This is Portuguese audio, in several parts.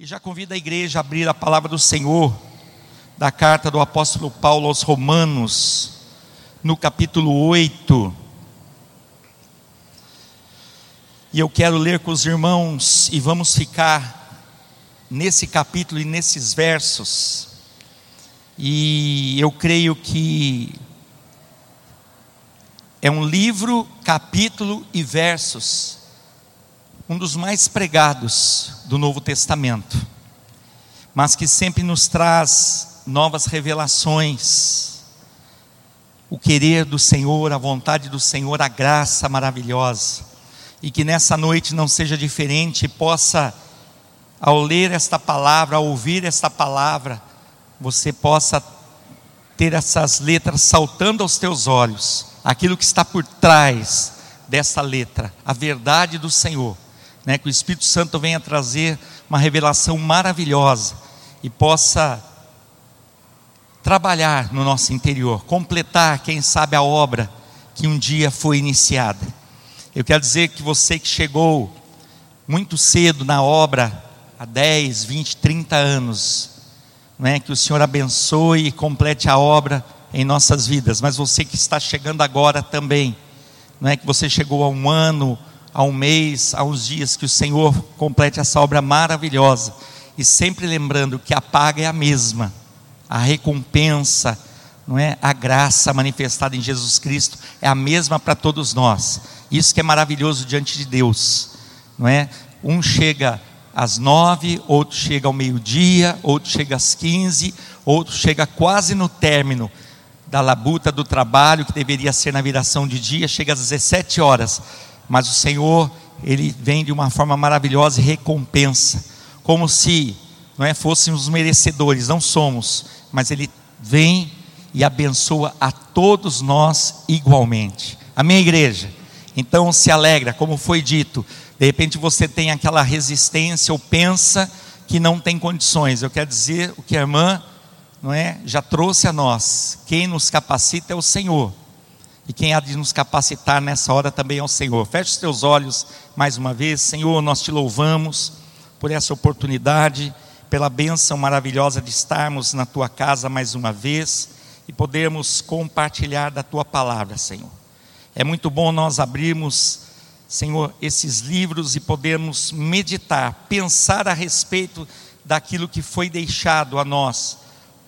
E já convido a igreja a abrir a palavra do Senhor, da carta do apóstolo Paulo aos Romanos, no capítulo 8. E eu quero ler com os irmãos e vamos ficar nesse capítulo e nesses versos. E eu creio que é um livro, capítulo e versos um dos mais pregados do Novo Testamento, mas que sempre nos traz novas revelações, o querer do Senhor, a vontade do Senhor, a graça maravilhosa, e que nessa noite não seja diferente e possa, ao ler esta palavra, ao ouvir esta palavra, você possa ter essas letras saltando aos teus olhos, aquilo que está por trás dessa letra, a verdade do Senhor né, que o Espírito Santo venha trazer uma revelação maravilhosa e possa trabalhar no nosso interior, completar, quem sabe, a obra que um dia foi iniciada. Eu quero dizer que você que chegou muito cedo na obra, há 10, 20, 30 anos, né, que o Senhor abençoe e complete a obra em nossas vidas, mas você que está chegando agora também, é que você chegou a um ano a um mês, a uns dias, que o Senhor complete essa obra maravilhosa. E sempre lembrando que a paga é a mesma, a recompensa, não é? A graça manifestada em Jesus Cristo é a mesma para todos nós. Isso que é maravilhoso diante de Deus, não é? Um chega às nove, outro chega ao meio-dia, outro chega às quinze, outro chega quase no término da labuta do trabalho, que deveria ser na viração de dia, chega às 17 horas mas o Senhor, ele vem de uma forma maravilhosa e recompensa, como se não é, fôssemos merecedores, não somos, mas ele vem e abençoa a todos nós igualmente. Amém, igreja? Então se alegra, como foi dito. De repente você tem aquela resistência ou pensa que não tem condições. Eu quero dizer o que a irmã, não é, já trouxe a nós. Quem nos capacita é o Senhor. E quem há de nos capacitar nessa hora também é o Senhor. Feche os teus olhos mais uma vez. Senhor, nós te louvamos por essa oportunidade, pela bênção maravilhosa de estarmos na tua casa mais uma vez e podermos compartilhar da tua palavra, Senhor. É muito bom nós abrirmos, Senhor, esses livros e podermos meditar, pensar a respeito daquilo que foi deixado a nós,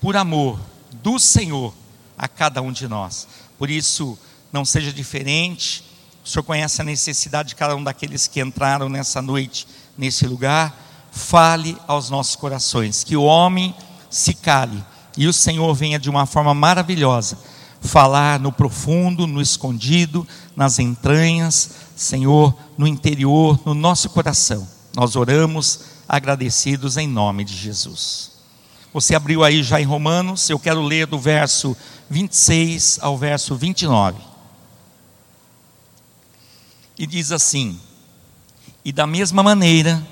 por amor do Senhor a cada um de nós. Por isso, não seja diferente. O Senhor conhece a necessidade de cada um daqueles que entraram nessa noite, nesse lugar. Fale aos nossos corações, que o homem se cale e o Senhor venha de uma forma maravilhosa falar no profundo, no escondido, nas entranhas, Senhor, no interior, no nosso coração. Nós oramos agradecidos em nome de Jesus. Você abriu aí já em Romanos, eu quero ler do verso 26 ao verso 29 e diz assim: E da mesma maneira,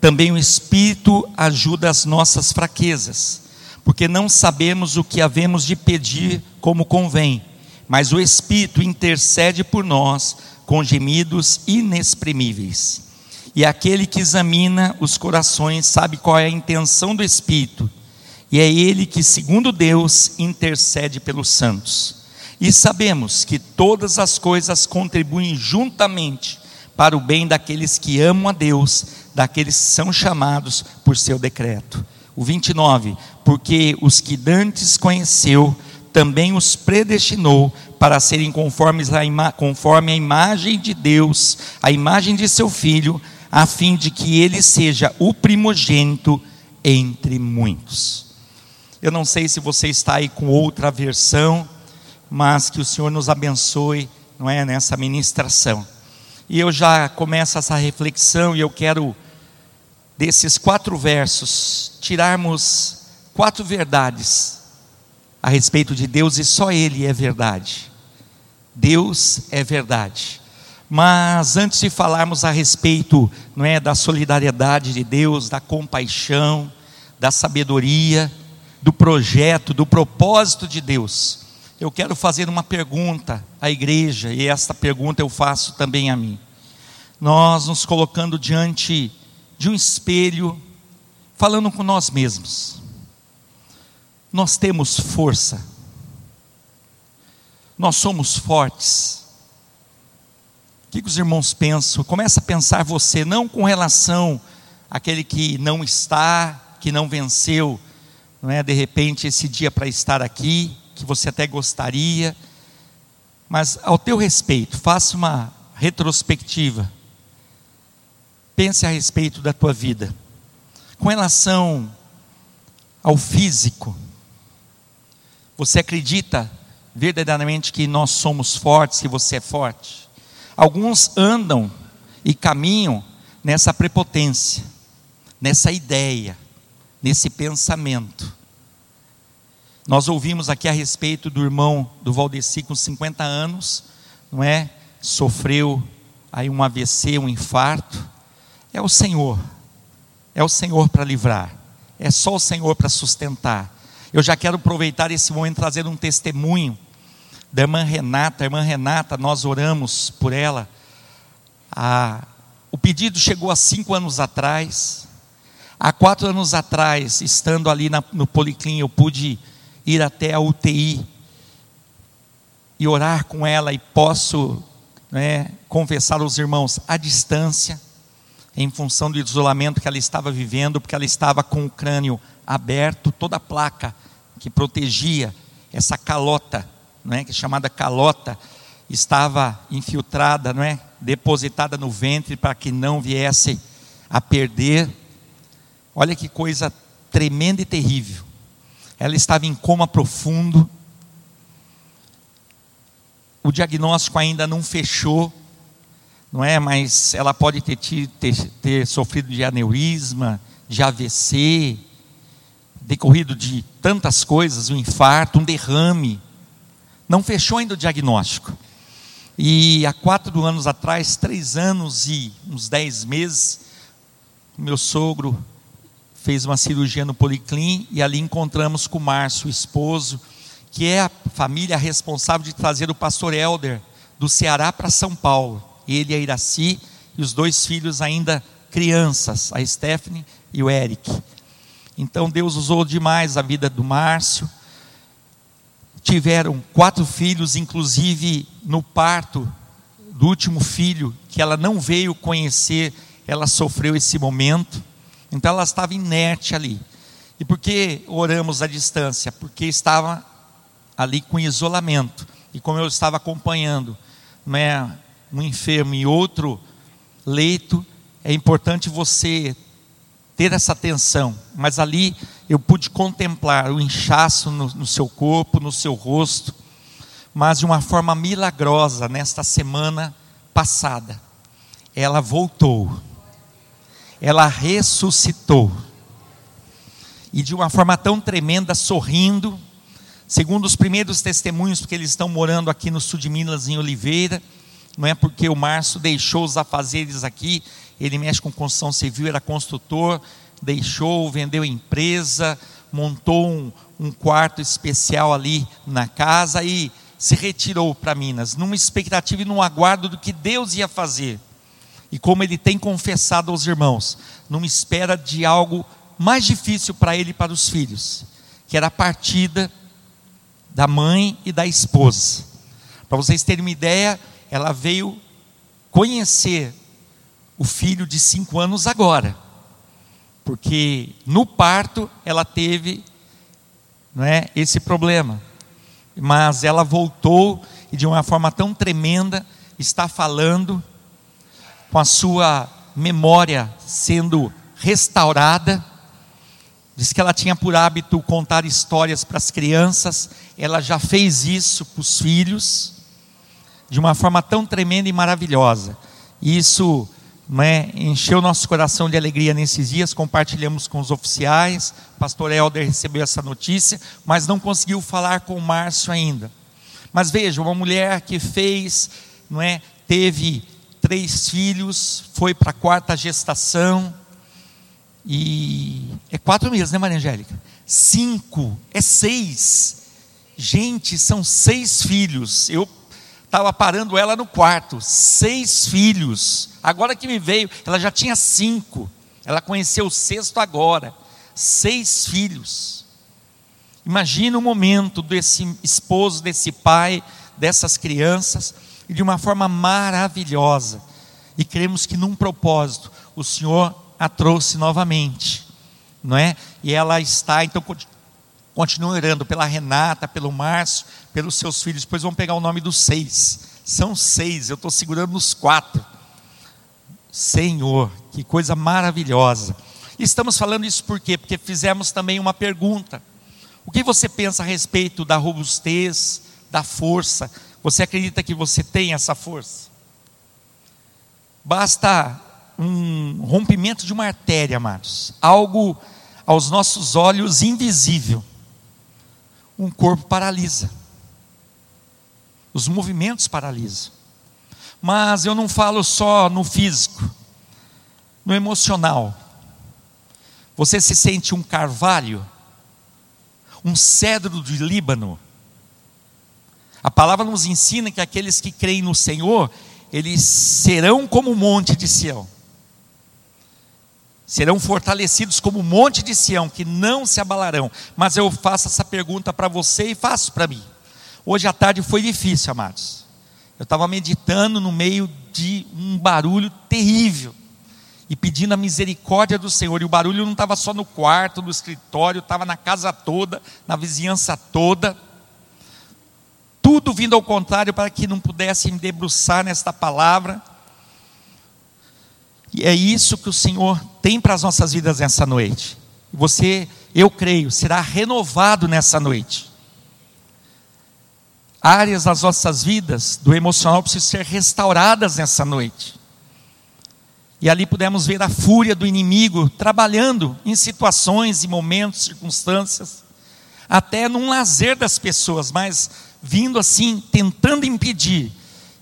também o Espírito ajuda as nossas fraquezas, porque não sabemos o que havemos de pedir como convém, mas o Espírito intercede por nós com gemidos inexprimíveis. E aquele que examina os corações sabe qual é a intenção do Espírito, e é ele que, segundo Deus, intercede pelos santos. E sabemos que todas as coisas contribuem juntamente para o bem daqueles que amam a Deus, daqueles que são chamados por seu decreto. O 29, porque os que dantes conheceu, também os predestinou para serem conformes a conforme a imagem de Deus, a imagem de seu filho, a fim de que ele seja o primogênito entre muitos. Eu não sei se você está aí com outra versão, mas que o Senhor nos abençoe, não é, nessa ministração. E eu já começo essa reflexão e eu quero desses quatro versos tirarmos quatro verdades a respeito de Deus e só ele é verdade. Deus é verdade. Mas antes de falarmos a respeito, não é, da solidariedade de Deus, da compaixão, da sabedoria, do projeto, do propósito de Deus, eu quero fazer uma pergunta à igreja, e esta pergunta eu faço também a mim. Nós nos colocando diante de um espelho, falando com nós mesmos. Nós temos força. Nós somos fortes. O que, os irmãos pensam? Começa a pensar você, não com relação àquele que não está, que não venceu, não é de repente esse dia para estar aqui, que você até gostaria, mas ao teu respeito, faça uma retrospectiva. Pense a respeito da tua vida. Com relação ao físico, você acredita verdadeiramente que nós somos fortes, que você é forte? Alguns andam e caminham nessa prepotência, nessa ideia nesse pensamento. Nós ouvimos aqui a respeito do irmão do Valdeci com 50 anos, não é? Sofreu aí um AVC, um infarto. É o Senhor. É o Senhor para livrar. É só o Senhor para sustentar. Eu já quero aproveitar esse momento trazer um testemunho da irmã Renata. A irmã Renata, nós oramos por ela. Ah, o pedido chegou há cinco anos atrás. Há quatro anos atrás, estando ali na, no Policlin, eu pude ir até a UTI e orar com ela, e posso né, confessar aos irmãos, à distância, em função do isolamento que ela estava vivendo, porque ela estava com o crânio aberto, toda a placa que protegia essa calota, não é, que é chamada calota, estava infiltrada, não é, depositada no ventre para que não viesse a perder Olha que coisa tremenda e terrível. Ela estava em coma profundo. O diagnóstico ainda não fechou, não é? Mas ela pode ter, ter, ter sofrido de aneurisma, de AVC, decorrido de tantas coisas, um infarto, um derrame. Não fechou ainda o diagnóstico. E há quatro anos atrás, três anos e uns dez meses, meu sogro fez uma cirurgia no Policlin e ali encontramos com o Márcio, o esposo, que é a família responsável de trazer o pastor Elder do Ceará para São Paulo. Ele e a Iraci e os dois filhos ainda crianças, a Stephanie e o Eric. Então Deus usou demais a vida do Márcio. Tiveram quatro filhos, inclusive no parto do último filho, que ela não veio conhecer, ela sofreu esse momento. Então ela estava inerte ali. E por que oramos à distância? Porque estava ali com isolamento. E como eu estava acompanhando né, um enfermo em outro leito, é importante você ter essa atenção. Mas ali eu pude contemplar o inchaço no, no seu corpo, no seu rosto, mas de uma forma milagrosa, nesta semana passada, ela voltou ela ressuscitou. E de uma forma tão tremenda, sorrindo, segundo os primeiros testemunhos, porque eles estão morando aqui no sul de Minas, em Oliveira, não é porque o Márcio deixou os afazeres aqui, ele mexe com construção civil, era construtor, deixou, vendeu empresa, montou um, um quarto especial ali na casa e se retirou para Minas, numa expectativa e num aguardo do que Deus ia fazer e como ele tem confessado aos irmãos, numa espera de algo mais difícil para ele e para os filhos, que era a partida da mãe e da esposa. Para vocês terem uma ideia, ela veio conhecer o filho de cinco anos agora, porque no parto ela teve não é, esse problema, mas ela voltou e de uma forma tão tremenda está falando com a sua memória sendo restaurada. Diz que ela tinha por hábito contar histórias para as crianças, ela já fez isso para os filhos, de uma forma tão tremenda e maravilhosa. E isso né, encheu nosso coração de alegria nesses dias, compartilhamos com os oficiais, o pastor Helder recebeu essa notícia, mas não conseguiu falar com o Márcio ainda. Mas veja, uma mulher que fez, não é, teve três filhos, foi para a quarta gestação. E é quatro meses, né, Maria Angélica? Cinco, é seis. Gente, são seis filhos. Eu estava parando ela no quarto. Seis filhos. Agora que me veio, ela já tinha cinco. Ela conheceu o sexto agora. seis filhos. Imagina o momento desse esposo, desse pai, dessas crianças, de uma forma maravilhosa. E cremos que num propósito o Senhor a trouxe novamente, não é? E ela está, então, continua orando pela Renata, pelo Márcio, pelos seus filhos. Depois vão pegar o nome dos seis. São seis, eu estou segurando nos quatro. Senhor, que coisa maravilhosa. Estamos falando isso por quê? Porque fizemos também uma pergunta. O que você pensa a respeito da robustez, da força? Você acredita que você tem essa força? Basta um rompimento de uma artéria, amados, algo aos nossos olhos invisível. Um corpo paralisa. Os movimentos paralisam. Mas eu não falo só no físico, no emocional. Você se sente um carvalho um cedro de Líbano. A palavra nos ensina que aqueles que creem no Senhor, eles serão como o monte de Sião. Serão fortalecidos como o monte de Sião, que não se abalarão. Mas eu faço essa pergunta para você e faço para mim. Hoje à tarde foi difícil, amados. Eu estava meditando no meio de um barulho terrível e pedindo a misericórdia do Senhor. E o barulho não estava só no quarto, no escritório, estava na casa toda, na vizinhança toda. Tudo vindo ao contrário para que não pudesse me debruçar nesta palavra. E é isso que o Senhor tem para as nossas vidas nessa noite. Você, eu creio, será renovado nessa noite. Áreas das nossas vidas, do emocional, precisam ser restauradas nessa noite. E ali pudemos ver a fúria do inimigo trabalhando em situações e momentos, circunstâncias, até num lazer das pessoas, mas vindo assim, tentando impedir.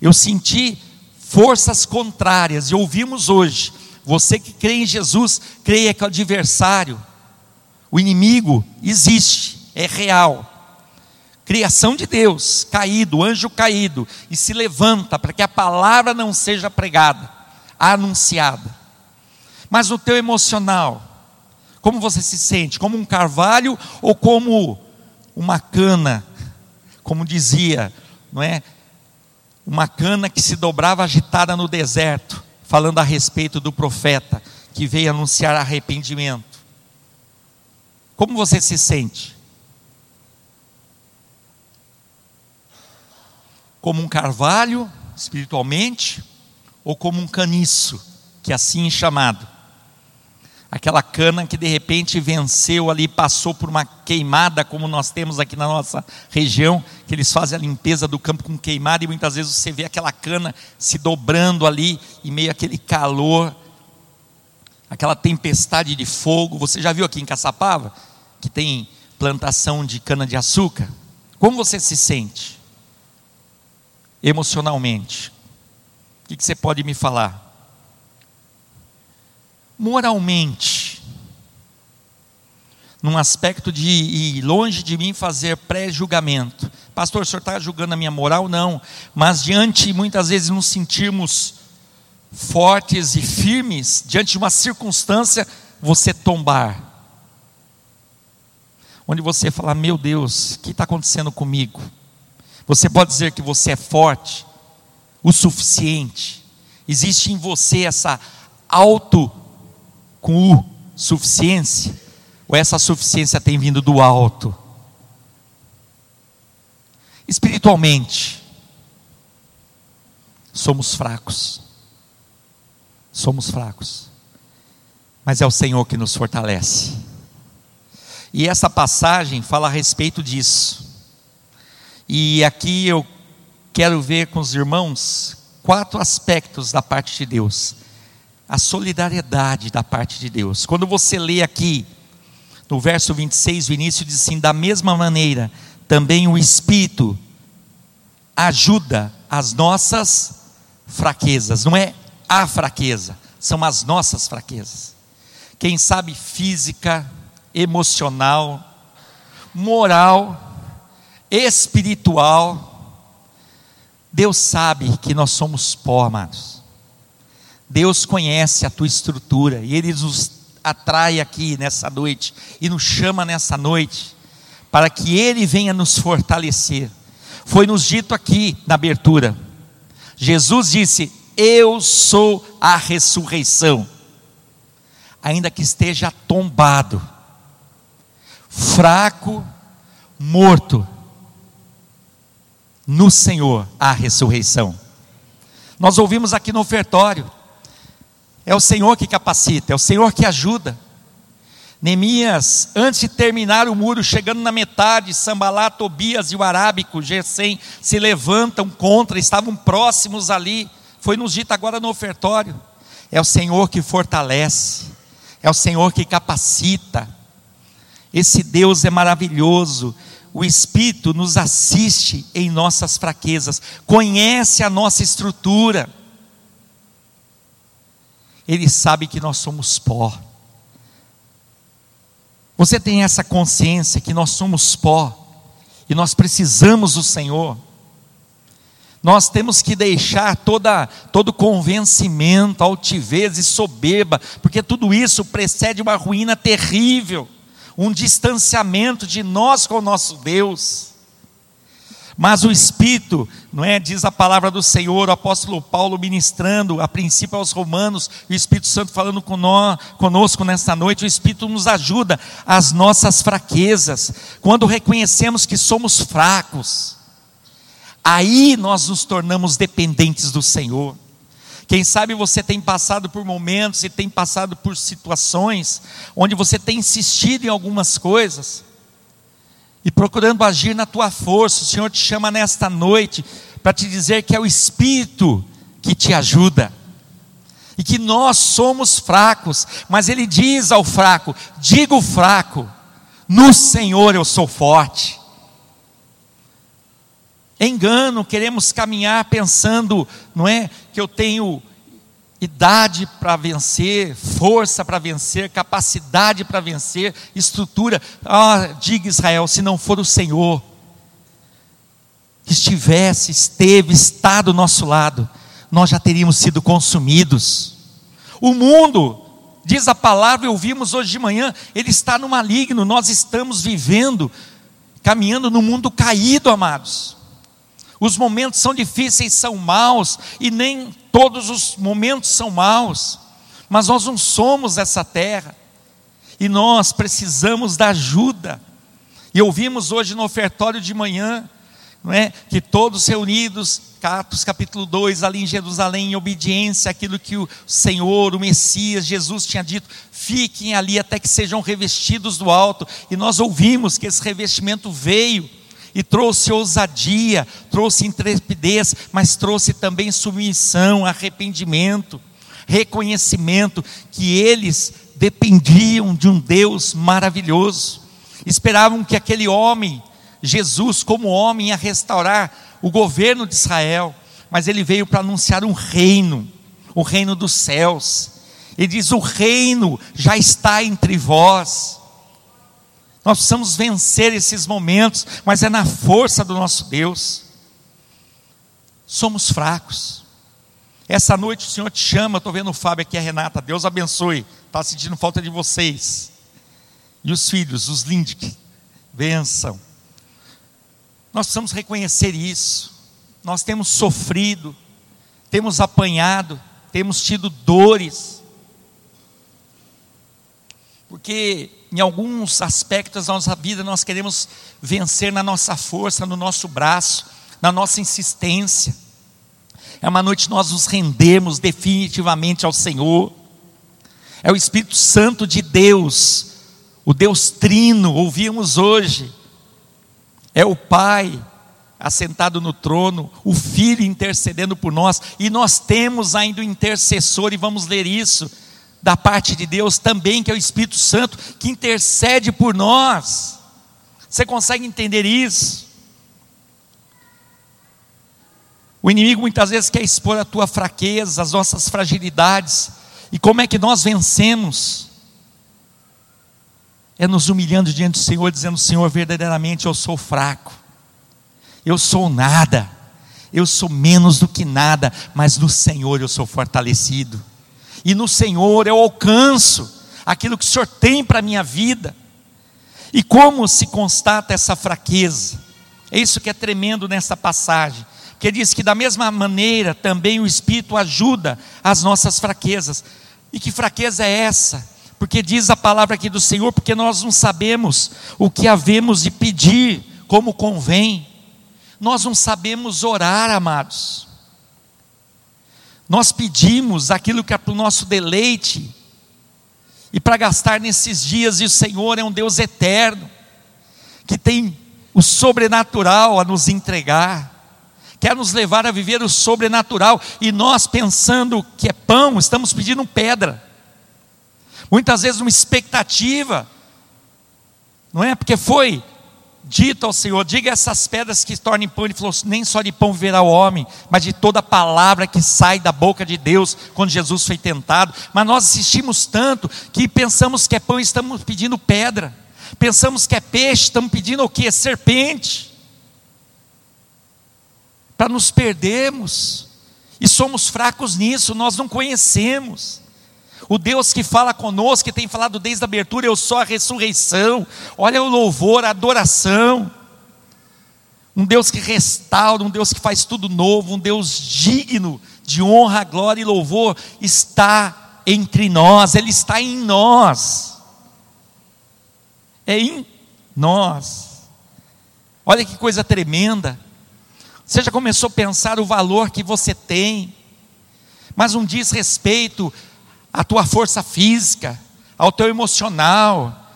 Eu senti forças contrárias, e ouvimos hoje. Você que crê em Jesus, creia que o adversário, o inimigo, existe, é real. Criação de Deus, caído, anjo caído, e se levanta para que a palavra não seja pregada anunciada. Mas no teu emocional, como você se sente? Como um carvalho ou como uma cana? Como dizia, não é? Uma cana que se dobrava agitada no deserto, falando a respeito do profeta que veio anunciar arrependimento. Como você se sente? Como um carvalho, espiritualmente, ou como um caniço, que assim é chamado. Aquela cana que de repente venceu ali, passou por uma queimada, como nós temos aqui na nossa região, que eles fazem a limpeza do campo com queimada, e muitas vezes você vê aquela cana se dobrando ali, e meio aquele calor, aquela tempestade de fogo. Você já viu aqui em Caçapava, que tem plantação de cana-de-açúcar? Como você se sente? Emocionalmente que, que você pode me falar? Moralmente, num aspecto de ir longe de mim fazer pré-julgamento. Pastor, o senhor está julgando a minha moral? Não. Mas diante, muitas vezes, nos sentirmos fortes e firmes, diante de uma circunstância, você tombar. Onde você fala, meu Deus, o que está acontecendo comigo? Você pode dizer que você é forte, o suficiente. Existe em você essa auto com o suficiência? Ou essa suficiência tem vindo do alto? Espiritualmente, somos fracos. Somos fracos. Mas é o Senhor que nos fortalece. E essa passagem fala a respeito disso. E aqui eu quero ver com os irmãos quatro aspectos da parte de Deus. A solidariedade da parte de Deus. Quando você lê aqui, no verso 26, o início diz assim: da mesma maneira, também o Espírito ajuda as nossas fraquezas, não é a fraqueza, são as nossas fraquezas. Quem sabe física, emocional, moral, espiritual, Deus sabe que nós somos pó, amados. Deus conhece a tua estrutura e Ele nos atrai aqui nessa noite e nos chama nessa noite para que Ele venha nos fortalecer. Foi nos dito aqui na abertura. Jesus disse: Eu sou a ressurreição. Ainda que esteja tombado, fraco, morto, no Senhor há ressurreição. Nós ouvimos aqui no ofertório, é o Senhor que capacita, é o Senhor que ajuda. Neemias, antes de terminar o muro, chegando na metade, Sambalá, Tobias e o arábico, Gesem, se levantam contra, estavam próximos ali. Foi nos dito agora no ofertório. É o Senhor que fortalece, é o Senhor que capacita. Esse Deus é maravilhoso. O Espírito nos assiste em nossas fraquezas, conhece a nossa estrutura. Ele sabe que nós somos pó você tem essa consciência que nós somos pó e nós precisamos do Senhor. Nós temos que deixar toda, todo convencimento, altivez e soberba, porque tudo isso precede uma ruína terrível, um distanciamento de nós com o nosso Deus. Mas o Espírito, não é? Diz a palavra do Senhor, o apóstolo Paulo ministrando, a princípio aos Romanos, o Espírito Santo falando conosco nesta noite, o Espírito nos ajuda às nossas fraquezas, quando reconhecemos que somos fracos, aí nós nos tornamos dependentes do Senhor. Quem sabe você tem passado por momentos e tem passado por situações onde você tem insistido em algumas coisas, e procurando agir na tua força. O Senhor te chama nesta noite para te dizer que é o Espírito que te ajuda. E que nós somos fracos, mas Ele diz ao fraco: diga o fraco, no Senhor eu sou forte. Engano, queremos caminhar pensando, não é, que eu tenho idade para vencer, força para vencer, capacidade para vencer, estrutura. Ah, diga Israel, se não for o Senhor que estivesse, esteve, está do nosso lado, nós já teríamos sido consumidos. O mundo, diz a palavra, ouvimos hoje de manhã, ele está no maligno, nós estamos vivendo, caminhando no mundo caído, amados. Os momentos são difíceis, são maus, e nem todos os momentos são maus, mas nós não somos essa terra, e nós precisamos da ajuda. E ouvimos hoje no ofertório de manhã, não é? Que todos reunidos, Atos capítulo 2, ali em Jerusalém, em obediência àquilo que o Senhor, o Messias, Jesus tinha dito, fiquem ali até que sejam revestidos do alto. E nós ouvimos que esse revestimento veio e trouxe ousadia, trouxe intrepidez, mas trouxe também submissão, arrependimento, reconhecimento que eles dependiam de um Deus maravilhoso. Esperavam que aquele homem, Jesus, como homem, ia restaurar o governo de Israel, mas ele veio para anunciar um reino, o reino dos céus. Ele diz: O reino já está entre vós. Nós precisamos vencer esses momentos, mas é na força do nosso Deus. Somos fracos. Essa noite o Senhor te chama, estou vendo o Fábio aqui, a Renata, Deus abençoe. Está sentindo falta de vocês. E os filhos, os Lindic, benção. Nós precisamos reconhecer isso. Nós temos sofrido, temos apanhado, temos tido dores. Porque em alguns aspectos da nossa vida nós queremos vencer na nossa força, no nosso braço, na nossa insistência. É uma noite nós nos rendemos definitivamente ao Senhor. É o Espírito Santo de Deus, o Deus Trino, ouvimos hoje. É o Pai assentado no trono, o Filho intercedendo por nós, e nós temos ainda o intercessor, e vamos ler isso da parte de Deus também, que é o Espírito Santo, que intercede por nós. Você consegue entender isso? O inimigo muitas vezes quer expor a tua fraqueza, as nossas fragilidades. E como é que nós vencemos? É nos humilhando diante do Senhor, dizendo: Senhor, verdadeiramente eu sou fraco, eu sou nada, eu sou menos do que nada, mas no Senhor eu sou fortalecido e no Senhor eu alcanço aquilo que o Senhor tem para a minha vida. E como se constata essa fraqueza? É isso que é tremendo nessa passagem. Porque diz que da mesma maneira também o Espírito ajuda as nossas fraquezas. E que fraqueza é essa? Porque diz a palavra aqui do Senhor, porque nós não sabemos o que havemos de pedir como convém. Nós não sabemos orar, amados. Nós pedimos aquilo que é para o nosso deleite. E para gastar nesses dias, e o Senhor é um Deus eterno, que tem o sobrenatural a nos entregar, quer nos levar a viver o sobrenatural, e nós pensando que é pão, estamos pedindo pedra, muitas vezes uma expectativa, não é? Porque foi dito ao Senhor: diga essas pedras que tornem pão. Ele falou: nem só de pão verá o homem, mas de toda palavra que sai da boca de Deus, quando Jesus foi tentado. Mas nós assistimos tanto que pensamos que é pão e estamos pedindo pedra. Pensamos que é peixe, estamos pedindo o que? Serpente. Para nos perdermos. E somos fracos nisso, nós não conhecemos. O Deus que fala conosco, que tem falado desde a abertura, eu sou a ressurreição. Olha o louvor, a adoração. Um Deus que restaura, um Deus que faz tudo novo, um Deus digno de honra, glória e louvor, está entre nós, Ele está em nós. É em nós. Olha que coisa tremenda. Você já começou a pensar o valor que você tem, mas um diz respeito a tua força física, ao teu emocional,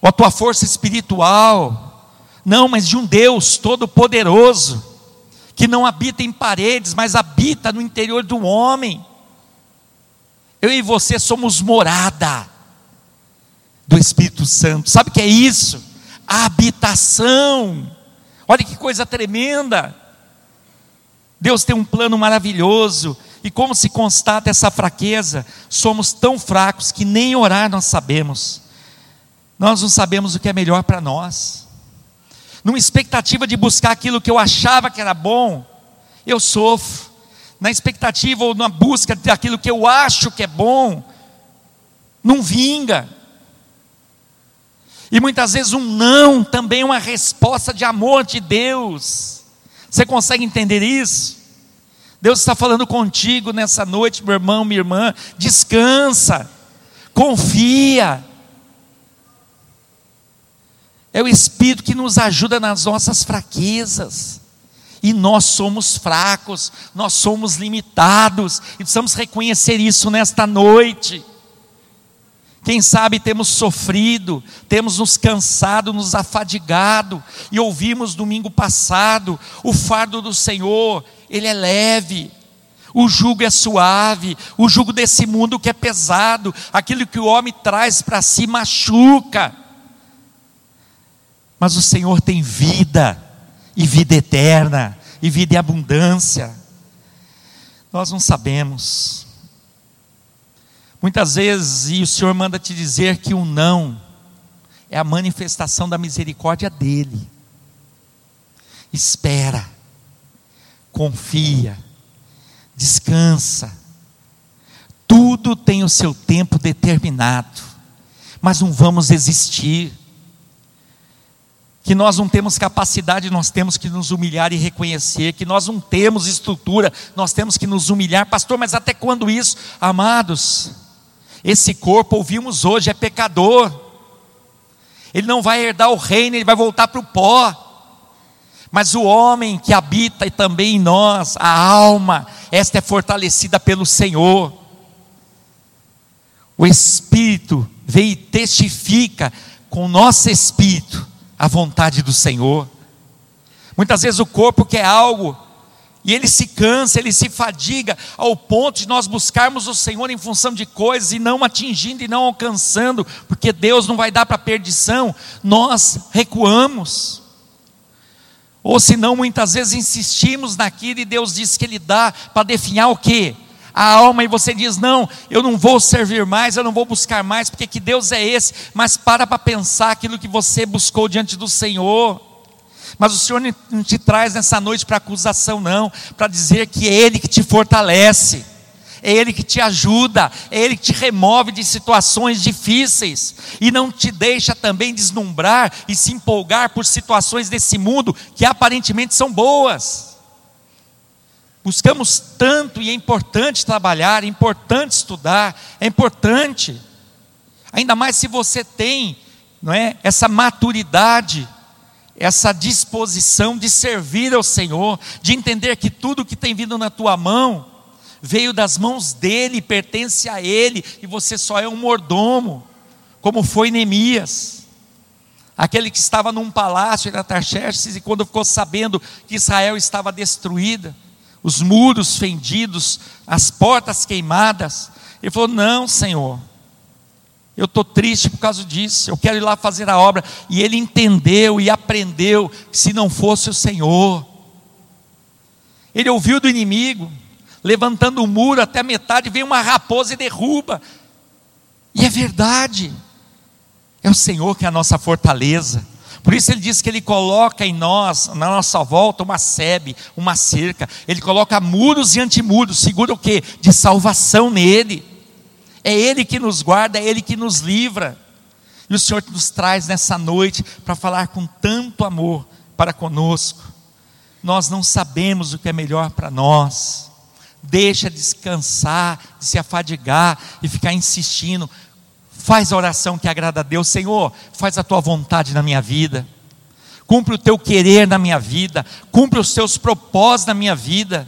ou a tua força espiritual. Não, mas de um Deus todo-poderoso, que não habita em paredes, mas habita no interior do homem. Eu e você somos morada do Espírito Santo. Sabe o que é isso? A habitação. Olha que coisa tremenda. Deus tem um plano maravilhoso e como se constata essa fraqueza? Somos tão fracos que nem orar nós sabemos. Nós não sabemos o que é melhor para nós. Numa expectativa de buscar aquilo que eu achava que era bom, eu sofro. Na expectativa ou na busca daquilo que eu acho que é bom, não vinga. E muitas vezes um não também é uma resposta de amor de Deus. Você consegue entender isso? Deus está falando contigo nessa noite, meu irmão, minha irmã. Descansa, confia. É o Espírito que nos ajuda nas nossas fraquezas. E nós somos fracos, nós somos limitados, e precisamos reconhecer isso nesta noite. Quem sabe temos sofrido, temos nos cansado, nos afadigado, e ouvimos domingo passado: o fardo do Senhor ele é leve, o jugo é suave, o jugo desse mundo que é pesado, aquilo que o homem traz para si machuca. Mas o Senhor tem vida, e vida eterna, e vida em abundância. Nós não sabemos. Muitas vezes, e o Senhor manda te dizer que o não é a manifestação da misericórdia dEle. Espera confia, descansa. Tudo tem o seu tempo determinado, mas não vamos existir. Que nós não temos capacidade, nós temos que nos humilhar e reconhecer. Que nós não temos estrutura, nós temos que nos humilhar. Pastor, mas até quando isso? Amados, esse corpo, ouvimos hoje, é pecador. Ele não vai herdar o reino, ele vai voltar para o pó. Mas o homem que habita também em nós, a alma, esta é fortalecida pelo Senhor. O Espírito vem e testifica com o nosso espírito a vontade do Senhor. Muitas vezes o corpo quer algo e ele se cansa, ele se fadiga ao ponto de nós buscarmos o Senhor em função de coisas e não atingindo e não alcançando, porque Deus não vai dar para perdição, nós recuamos. Ou se não, muitas vezes insistimos naquilo e Deus diz que Ele dá para definhar o que? A alma, e você diz: Não, eu não vou servir mais, eu não vou buscar mais, porque que Deus é esse? Mas para para pensar aquilo que você buscou diante do Senhor. Mas o Senhor não te traz nessa noite para acusação, não, para dizer que é Ele que te fortalece, é Ele que te ajuda, é Ele que te remove de situações difíceis e não te deixa também deslumbrar e se empolgar por situações desse mundo que aparentemente são boas. Buscamos tanto e é importante trabalhar, é importante estudar, é importante, ainda mais se você tem não é, essa maturidade essa disposição de servir ao Senhor, de entender que tudo que tem vindo na tua mão veio das mãos dele, pertence a ele, e você só é um mordomo, como foi Neemias. Aquele que estava num palácio em Ataxerxes e quando ficou sabendo que Israel estava destruída, os muros fendidos, as portas queimadas, ele falou: Não, Senhor, eu estou triste por causa disso, eu quero ir lá fazer a obra. E ele entendeu e aprendeu que se não fosse o Senhor, ele ouviu do inimigo, levantando o muro até a metade, vem uma raposa e derruba. E é verdade, é o Senhor que é a nossa fortaleza. Por isso ele diz que ele coloca em nós, na nossa volta, uma sebe, uma cerca. Ele coloca muros e antimuros, segura o quê? De salvação nele. É Ele que nos guarda, é Ele que nos livra. E o Senhor nos traz nessa noite para falar com tanto amor para conosco. Nós não sabemos o que é melhor para nós. Deixa descansar, de se afadigar e ficar insistindo. Faz a oração que agrada a Deus, Senhor, faz a tua vontade na minha vida. Cumpre o teu querer na minha vida, cumpre os teus propósitos na minha vida.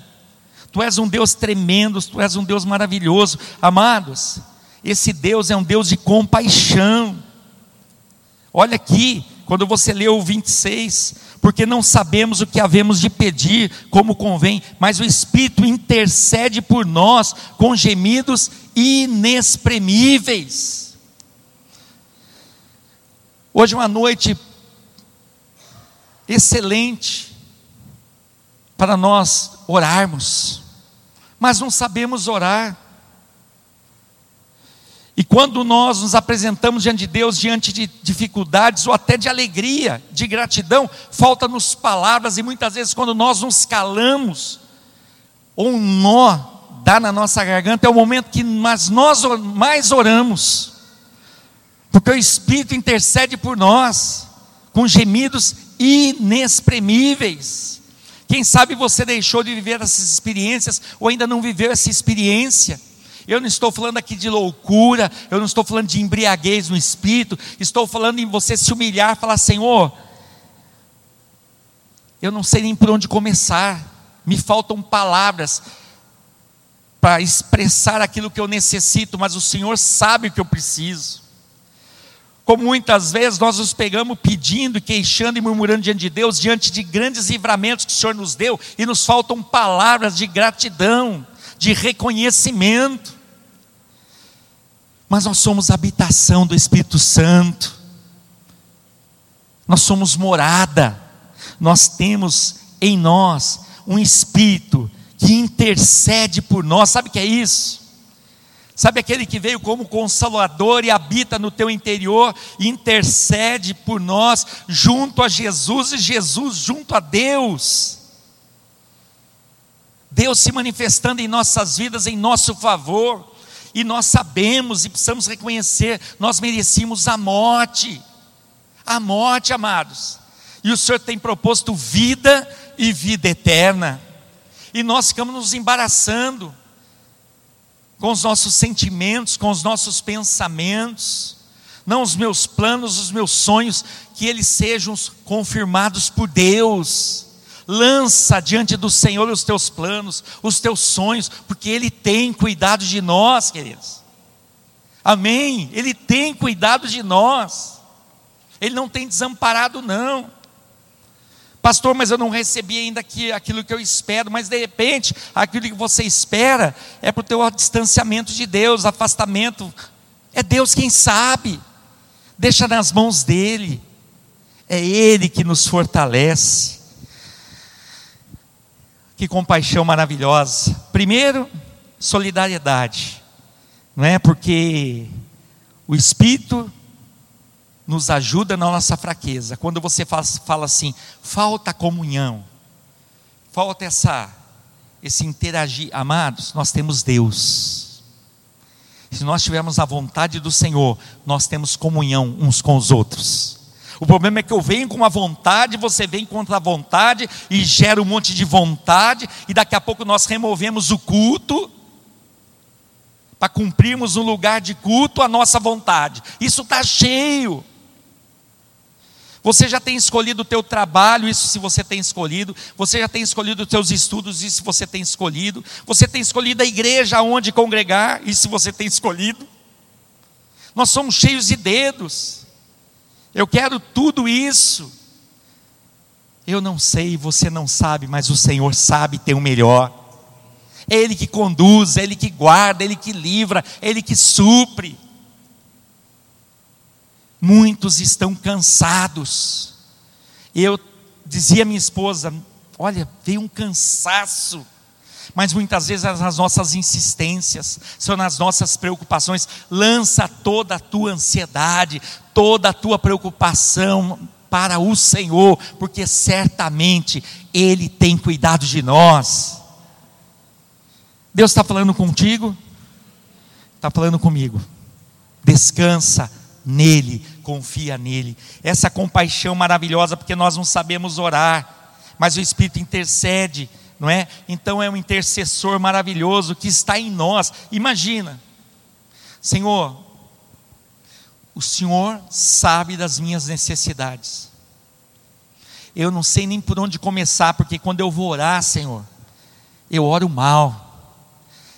Tu és um Deus tremendo, tu és um Deus maravilhoso. Amados, esse Deus é um Deus de compaixão. Olha aqui, quando você lê o 26, porque não sabemos o que havemos de pedir como convém, mas o Espírito intercede por nós com gemidos inexprimíveis. Hoje é uma noite excelente para nós orarmos, mas não sabemos orar. E quando nós nos apresentamos diante de Deus, diante de dificuldades ou até de alegria, de gratidão, falta-nos palavras e muitas vezes quando nós nos calamos, ou um nó dá na nossa garganta, é o momento que mas nós mais oramos, porque o Espírito intercede por nós, com gemidos inexprimíveis. Quem sabe você deixou de viver essas experiências ou ainda não viveu essa experiência. Eu não estou falando aqui de loucura, eu não estou falando de embriaguez no espírito, estou falando em você se humilhar, falar: Senhor, eu não sei nem por onde começar, me faltam palavras para expressar aquilo que eu necessito, mas o Senhor sabe o que eu preciso. Como muitas vezes nós nos pegamos pedindo, queixando e murmurando diante de Deus, diante de grandes livramentos que o Senhor nos deu, e nos faltam palavras de gratidão, de reconhecimento. Mas nós somos habitação do Espírito Santo, nós somos morada, nós temos em nós um Espírito que intercede por nós, sabe o que é isso? Sabe aquele que veio como consolador e habita no teu interior, intercede por nós junto a Jesus e Jesus junto a Deus. Deus se manifestando em nossas vidas em nosso favor, e nós sabemos e precisamos reconhecer, nós merecíamos a morte. A morte, amados. E o Senhor tem proposto vida e vida eterna. E nós ficamos nos embaraçando com os nossos sentimentos, com os nossos pensamentos, não os meus planos, os meus sonhos, que eles sejam confirmados por Deus. Lança diante do Senhor os teus planos, os teus sonhos, porque Ele tem cuidado de nós, queridos. Amém? Ele tem cuidado de nós. Ele não tem desamparado, não. Pastor, mas eu não recebi ainda aquilo que eu espero, mas de repente, aquilo que você espera é para o teu distanciamento de Deus, afastamento. É Deus quem sabe. Deixa nas mãos dele. É Ele que nos fortalece. Que compaixão maravilhosa. Primeiro, solidariedade. Não é? Porque o Espírito nos ajuda na nossa fraqueza. Quando você fala, fala assim, falta comunhão, falta essa esse interagir. Amados, nós temos Deus. Se nós tivermos a vontade do Senhor, nós temos comunhão uns com os outros. O problema é que eu venho com uma vontade, você vem contra a vontade e gera um monte de vontade, e daqui a pouco nós removemos o culto para cumprirmos um lugar de culto a nossa vontade. Isso está cheio. Você já tem escolhido o teu trabalho, isso se você tem escolhido. Você já tem escolhido os teus estudos, isso se você tem escolhido. Você tem escolhido a igreja onde congregar, isso se você tem escolhido. Nós somos cheios de dedos. Eu quero tudo isso. Eu não sei, você não sabe, mas o Senhor sabe tem o melhor. É Ele que conduz, é Ele que guarda, é Ele que livra, é Ele que supre. Muitos estão cansados. Eu dizia à minha esposa: Olha, veio um cansaço. Mas muitas vezes as nossas insistências, são nas nossas preocupações. Lança toda a tua ansiedade, toda a tua preocupação para o Senhor, porque certamente Ele tem cuidado de nós. Deus está falando contigo? Está falando comigo. Descansa nele, confia nele. Essa compaixão maravilhosa, porque nós não sabemos orar, mas o Espírito intercede, não é? Então é um intercessor maravilhoso que está em nós. Imagina, Senhor, o Senhor sabe das minhas necessidades. Eu não sei nem por onde começar, porque quando eu vou orar, Senhor, eu oro mal,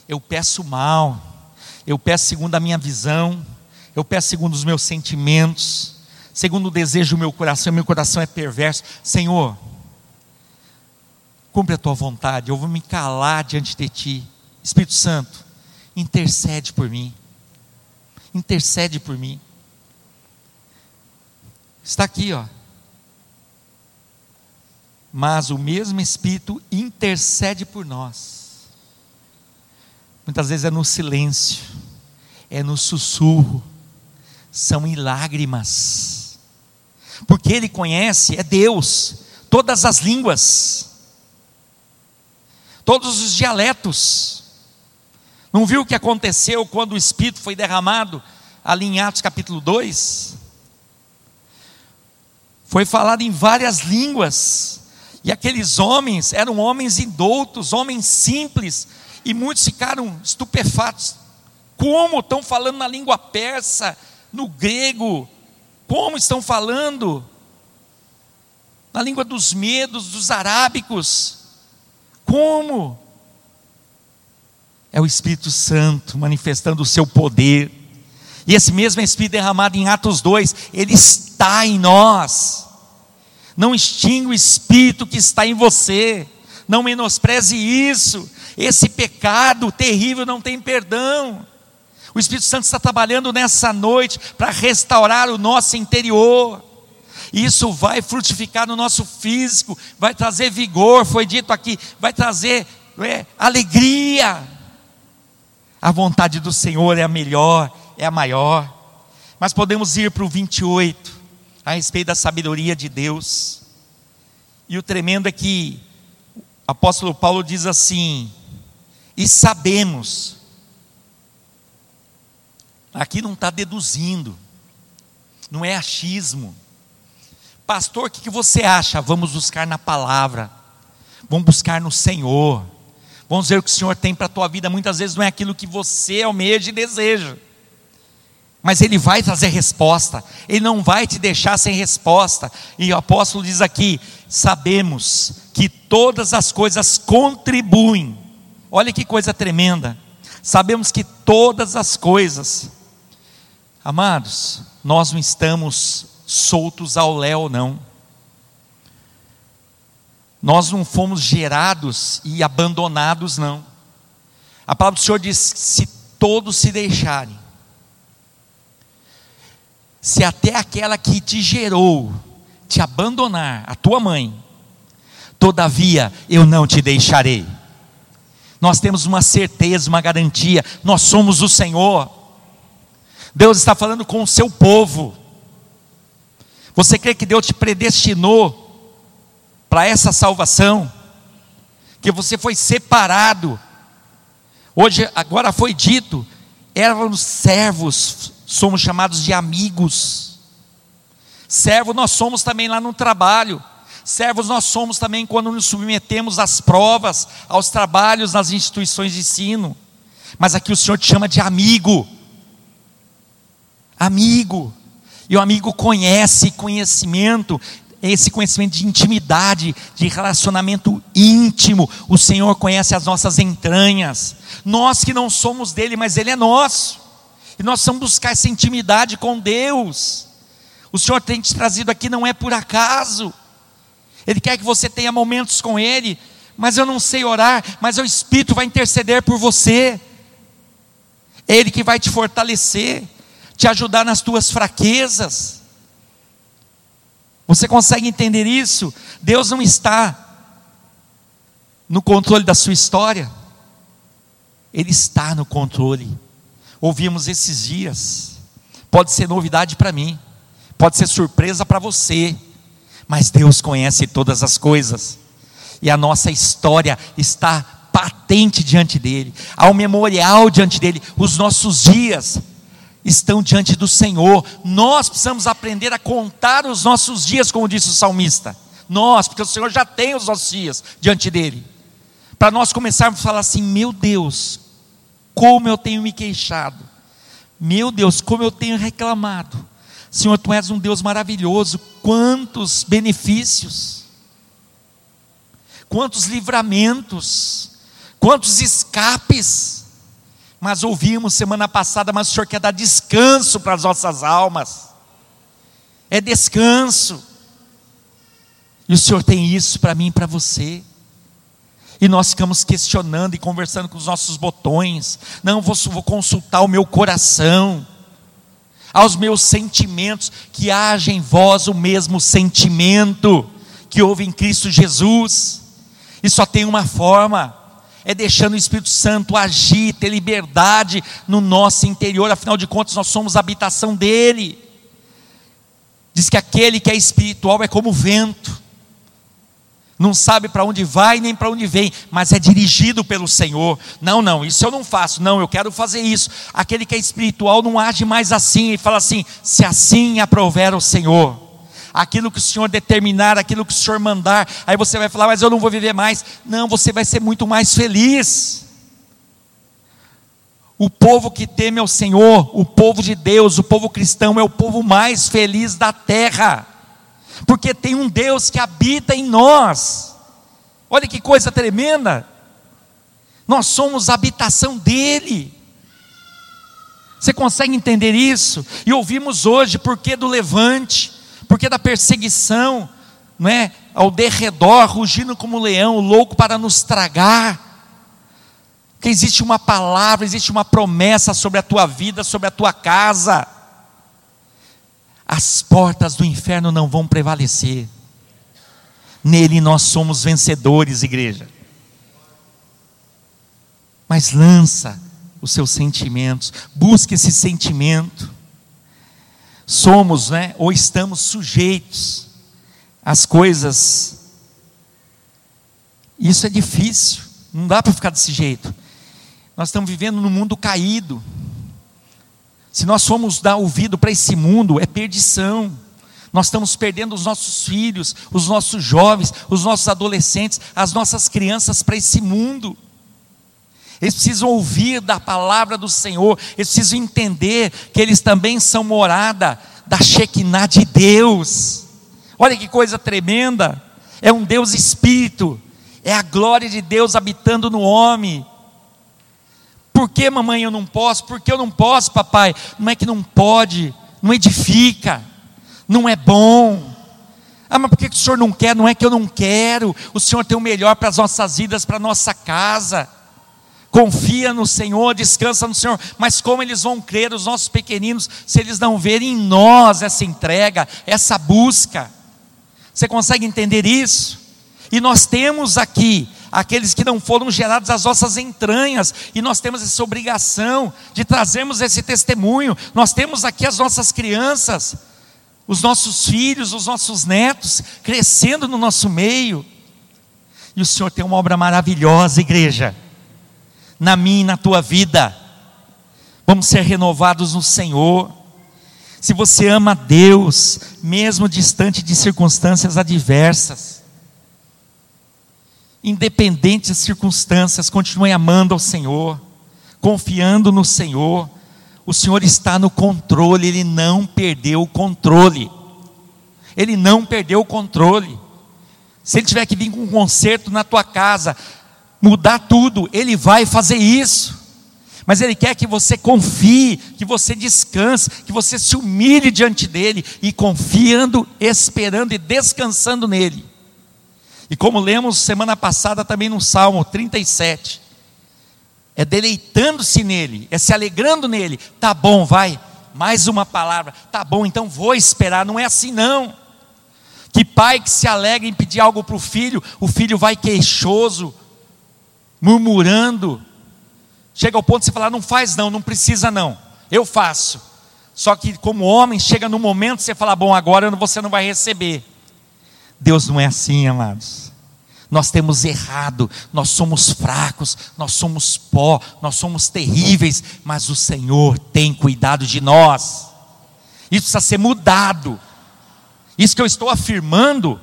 eu peço mal, eu peço segundo a minha visão, eu peço segundo os meus sentimentos, segundo o desejo do meu coração, meu coração é perverso. Senhor, cumpre a tua vontade, eu vou me calar diante de ti. Espírito Santo, intercede por mim. Intercede por mim. Está aqui, ó. Mas o mesmo Espírito intercede por nós. Muitas vezes é no silêncio, é no sussurro, são em lágrimas, porque Ele conhece, é Deus, todas as línguas, todos os dialetos. Não viu o que aconteceu quando o Espírito foi derramado ali em Atos capítulo 2? Foi falado em várias línguas, e aqueles homens eram homens indoutos, homens simples, e muitos ficaram estupefatos. Como estão falando na língua persa? No grego, como estão falando, na língua dos medos, dos arábicos, como? É o Espírito Santo manifestando o seu poder, e esse mesmo Espírito derramado em Atos 2, ele está em nós, não extingue o Espírito que está em você, não menospreze isso, esse pecado terrível não tem perdão. O Espírito Santo está trabalhando nessa noite para restaurar o nosso interior. Isso vai frutificar no nosso físico, vai trazer vigor, foi dito aqui, vai trazer é, alegria. A vontade do Senhor é a melhor, é a maior. Mas podemos ir para o 28, a respeito da sabedoria de Deus. E o tremendo é que o apóstolo Paulo diz assim: e sabemos Aqui não está deduzindo, não é achismo. Pastor, o que, você acha? Vamos buscar na palavra, vamos buscar no Senhor, vamos ver o que o Senhor tem para a tua vida. Muitas vezes não é aquilo que você almeja e deseja, mas Ele vai trazer resposta, Ele não vai te deixar sem resposta. E o apóstolo diz aqui: sabemos que todas as coisas contribuem, olha que coisa tremenda, sabemos que todas as coisas Amados, nós não estamos soltos ao léu, não. Nós não fomos gerados e abandonados, não. A palavra do Senhor diz: se todos se deixarem, se até aquela que te gerou te abandonar, a tua mãe, todavia eu não te deixarei. Nós temos uma certeza, uma garantia, nós somos o Senhor. Deus está falando com o seu povo. Você crê que Deus te predestinou para essa salvação? que você foi separado. Hoje, agora foi dito, éramos servos, somos chamados de amigos. Servo nós somos também lá no trabalho. Servos nós somos também quando nos submetemos às provas, aos trabalhos nas instituições de ensino. Mas aqui o Senhor te chama de amigo. Amigo. E o amigo conhece conhecimento, esse conhecimento de intimidade, de relacionamento íntimo. O Senhor conhece as nossas entranhas. Nós que não somos dele, mas ele é nosso. E nós vamos buscar essa intimidade com Deus. O Senhor tem te trazido aqui não é por acaso. Ele quer que você tenha momentos com Ele, mas eu não sei orar, mas o Espírito vai interceder por você. É Ele que vai te fortalecer, te ajudar nas tuas fraquezas. Você consegue entender isso? Deus não está no controle da sua história, Ele está no controle. Ouvimos esses dias, pode ser novidade para mim, pode ser surpresa para você. Mas Deus conhece todas as coisas, e a nossa história está patente diante dEle, há um memorial diante dEle, os nossos dias estão diante do Senhor, nós precisamos aprender a contar os nossos dias, como disse o salmista, nós, porque o Senhor já tem os nossos dias diante dEle, para nós começarmos a falar assim: meu Deus, como eu tenho me queixado, meu Deus, como eu tenho reclamado, Senhor, tu és um Deus maravilhoso, quantos benefícios, quantos livramentos, quantos escapes. Mas ouvimos semana passada, mas o Senhor quer dar descanso para as nossas almas. É descanso. E o Senhor tem isso para mim e para você. E nós ficamos questionando e conversando com os nossos botões. Não, vou, vou consultar o meu coração aos meus sentimentos, que haja em vós o mesmo sentimento que houve em Cristo Jesus. E só tem uma forma, é deixando o Espírito Santo agir, ter liberdade no nosso interior, afinal de contas, nós somos a habitação dele. Diz que aquele que é espiritual é como o vento, não sabe para onde vai nem para onde vem, mas é dirigido pelo Senhor. Não, não, isso eu não faço, não, eu quero fazer isso. Aquele que é espiritual não age mais assim e fala assim: se assim aprover o Senhor, aquilo que o Senhor determinar, aquilo que o Senhor mandar, aí você vai falar, mas eu não vou viver mais. Não, você vai ser muito mais feliz. O povo que teme ao Senhor, o povo de Deus, o povo cristão, é o povo mais feliz da terra porque tem um Deus que habita em nós. Olha que coisa tremenda. Nós somos a habitação dele. Você consegue entender isso? E ouvimos hoje porque do levante, porque da perseguição, não é? Ao derredor, rugindo como leão, louco para nos tragar. Que existe uma palavra, existe uma promessa sobre a tua vida, sobre a tua casa as portas do inferno não vão prevalecer. Nele nós somos vencedores, igreja. Mas lança os seus sentimentos, busque esse sentimento. Somos, né, ou estamos sujeitos às coisas. Isso é difícil, não dá para ficar desse jeito. Nós estamos vivendo num mundo caído. Se nós formos dar ouvido para esse mundo, é perdição. Nós estamos perdendo os nossos filhos, os nossos jovens, os nossos adolescentes, as nossas crianças para esse mundo. Eles precisam ouvir da palavra do Senhor, eles precisam entender que eles também são morada da Shekinah de Deus. Olha que coisa tremenda! É um Deus espírito, é a glória de Deus habitando no homem. Por que, mamãe, eu não posso? Por que eu não posso, papai? Não é que não pode, não edifica, não é bom. Ah, mas por que o senhor não quer? Não é que eu não quero. O senhor tem o melhor para as nossas vidas, para a nossa casa. Confia no Senhor, descansa no Senhor. Mas como eles vão crer, os nossos pequeninos, se eles não verem em nós essa entrega, essa busca? Você consegue entender isso? E nós temos aqui aqueles que não foram gerados às nossas entranhas, e nós temos essa obrigação de trazermos esse testemunho. Nós temos aqui as nossas crianças, os nossos filhos, os nossos netos crescendo no nosso meio. E o Senhor tem uma obra maravilhosa, igreja, na minha e na tua vida. Vamos ser renovados no Senhor. Se você ama Deus, mesmo distante de circunstâncias adversas, independente das circunstâncias, continue amando ao Senhor, confiando no Senhor. O Senhor está no controle, Ele não perdeu o controle. Ele não perdeu o controle. Se Ele tiver que vir com um conserto na tua casa, mudar tudo, Ele vai fazer isso. Mas Ele quer que você confie, que você descanse, que você se humilhe diante dEle e confiando, esperando e descansando nele. E como lemos semana passada também no Salmo 37, é deleitando-se nele, é se alegrando nele. Tá bom, vai, mais uma palavra. Tá bom, então vou esperar. Não é assim não. Que pai que se alegra em pedir algo para o filho, o filho vai queixoso, murmurando. Chega ao ponto de você falar: não faz não, não precisa não, eu faço. Só que, como homem, chega no momento você fala: bom, agora você não vai receber. Deus não é assim, amados. Nós temos errado, nós somos fracos, nós somos pó, nós somos terríveis, mas o Senhor tem cuidado de nós. Isso precisa ser mudado. Isso que eu estou afirmando,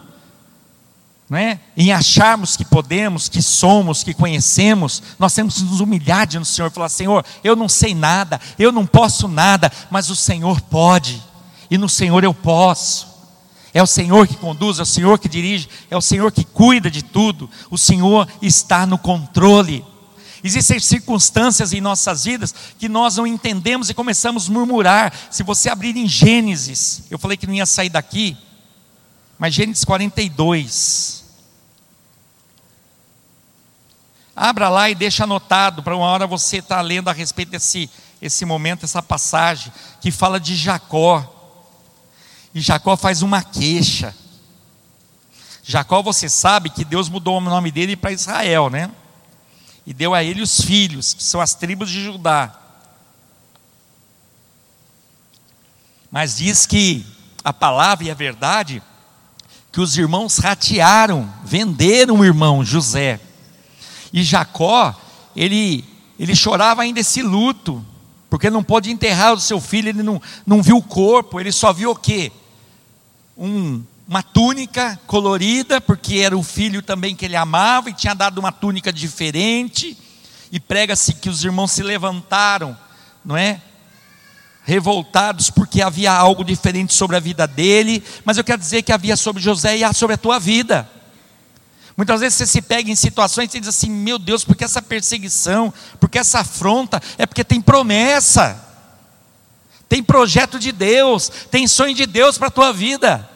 né, em acharmos que podemos, que somos, que conhecemos, nós temos que nos humilhar diante do Senhor falar: Senhor, eu não sei nada, eu não posso nada, mas o Senhor pode, e no Senhor eu posso. É o Senhor que conduz, é o Senhor que dirige, é o Senhor que cuida de tudo, o Senhor está no controle. Existem circunstâncias em nossas vidas que nós não entendemos e começamos a murmurar. Se você abrir em Gênesis, eu falei que não ia sair daqui, mas Gênesis 42. Abra lá e deixa anotado para uma hora você estar tá lendo a respeito desse esse momento, essa passagem que fala de Jacó. E Jacó faz uma queixa. Jacó, você sabe que Deus mudou o nome dele para Israel, né? e deu a ele os filhos, que são as tribos de Judá. Mas diz que a palavra e a verdade, que os irmãos ratearam, venderam o irmão José. E Jacó, ele, ele chorava ainda esse luto, porque não pôde enterrar o seu filho, ele não, não viu o corpo, ele só viu o quê? Um, uma túnica colorida, porque era o filho também que ele amava e tinha dado uma túnica diferente. E prega-se que os irmãos se levantaram, não é? Revoltados porque havia algo diferente sobre a vida dele, mas eu quero dizer que havia sobre José e sobre a tua vida. Muitas vezes você se pega em situações e diz assim: meu Deus, porque essa perseguição, porque essa afronta, é porque tem promessa, tem projeto de Deus, tem sonho de Deus para a tua vida.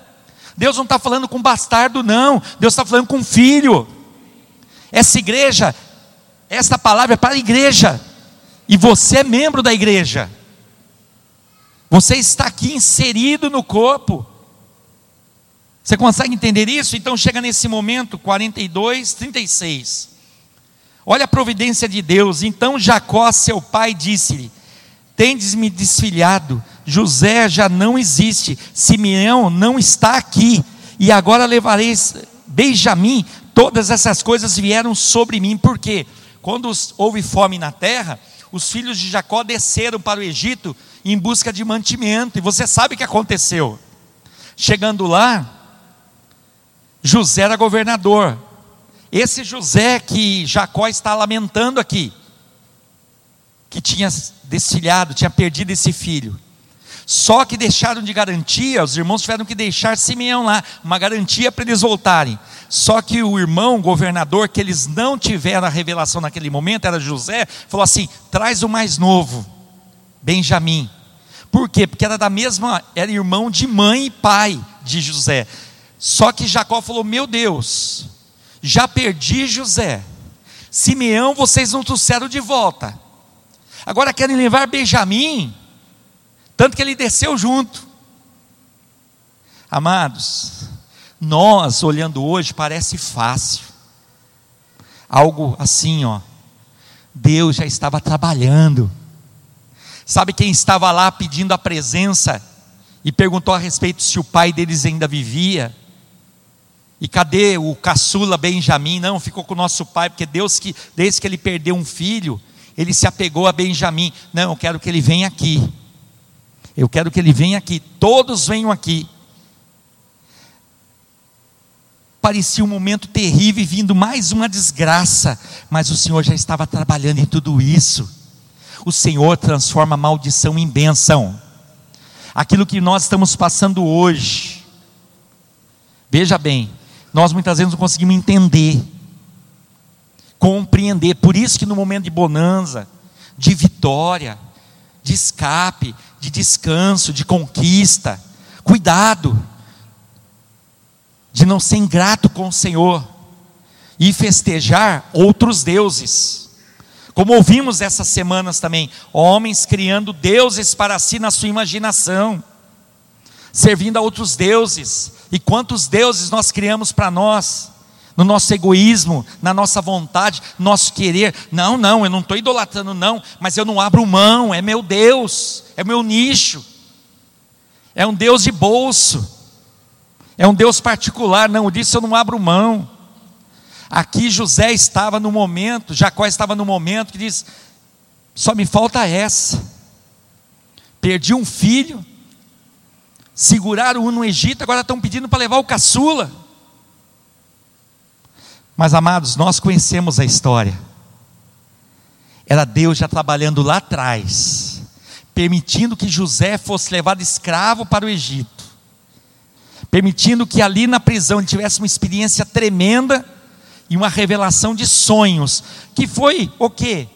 Deus não está falando com bastardo, não. Deus está falando com filho. Essa igreja, essa palavra é para a igreja. E você é membro da igreja. Você está aqui inserido no corpo. Você consegue entender isso? Então chega nesse momento, 42, 36. Olha a providência de Deus. Então Jacó, seu pai, disse-lhe: Tendes-me desfilhado José já não existe, Simeão não está aqui, e agora levareis Benjamim, todas essas coisas vieram sobre mim, por quê? Quando houve fome na terra, os filhos de Jacó desceram para o Egito em busca de mantimento, e você sabe o que aconteceu. Chegando lá, José era governador, esse José que Jacó está lamentando aqui, que tinha desfilhado, tinha perdido esse filho. Só que deixaram de garantia, os irmãos tiveram que deixar Simeão lá, uma garantia para eles voltarem. Só que o irmão, governador, que eles não tiveram a revelação naquele momento, era José, falou assim: traz o mais novo, Benjamim. Por quê? Porque era da mesma, era irmão de mãe e pai de José. Só que Jacó falou: Meu Deus, já perdi José. Simeão, vocês não trouxeram de volta. Agora querem levar Benjamim. Tanto que ele desceu junto. Amados, nós olhando hoje parece fácil. Algo assim, ó. Deus já estava trabalhando. Sabe quem estava lá pedindo a presença e perguntou a respeito se o pai deles ainda vivia? E cadê o caçula Benjamim? Não, ficou com o nosso pai, porque Deus que desde que ele perdeu um filho, ele se apegou a Benjamim. Não, eu quero que ele venha aqui. Eu quero que ele venha aqui. Todos venham aqui. Parecia um momento terrível vindo mais uma desgraça, mas o Senhor já estava trabalhando em tudo isso. O Senhor transforma maldição em bênção. Aquilo que nós estamos passando hoje, veja bem, nós muitas vezes não conseguimos entender, compreender. Por isso que no momento de bonança, de vitória, de escape, de descanso, de conquista, cuidado de não ser ingrato com o Senhor e festejar outros deuses. Como ouvimos essas semanas também, homens criando deuses para si na sua imaginação, servindo a outros deuses. E quantos deuses nós criamos para nós? No nosso egoísmo, na nossa vontade, nosso querer. Não, não, eu não estou idolatrando, não, mas eu não abro mão, é meu Deus, é meu nicho, é um Deus de bolso, é um Deus particular, não, disso eu não abro mão. Aqui José estava no momento, Jacó estava no momento que diz: só me falta essa. Perdi um filho, seguraram um no Egito, agora estão pedindo para levar o caçula. Mas amados, nós conhecemos a história. Era Deus já trabalhando lá atrás, permitindo que José fosse levado escravo para o Egito, permitindo que ali na prisão ele tivesse uma experiência tremenda e uma revelação de sonhos, que foi o quê?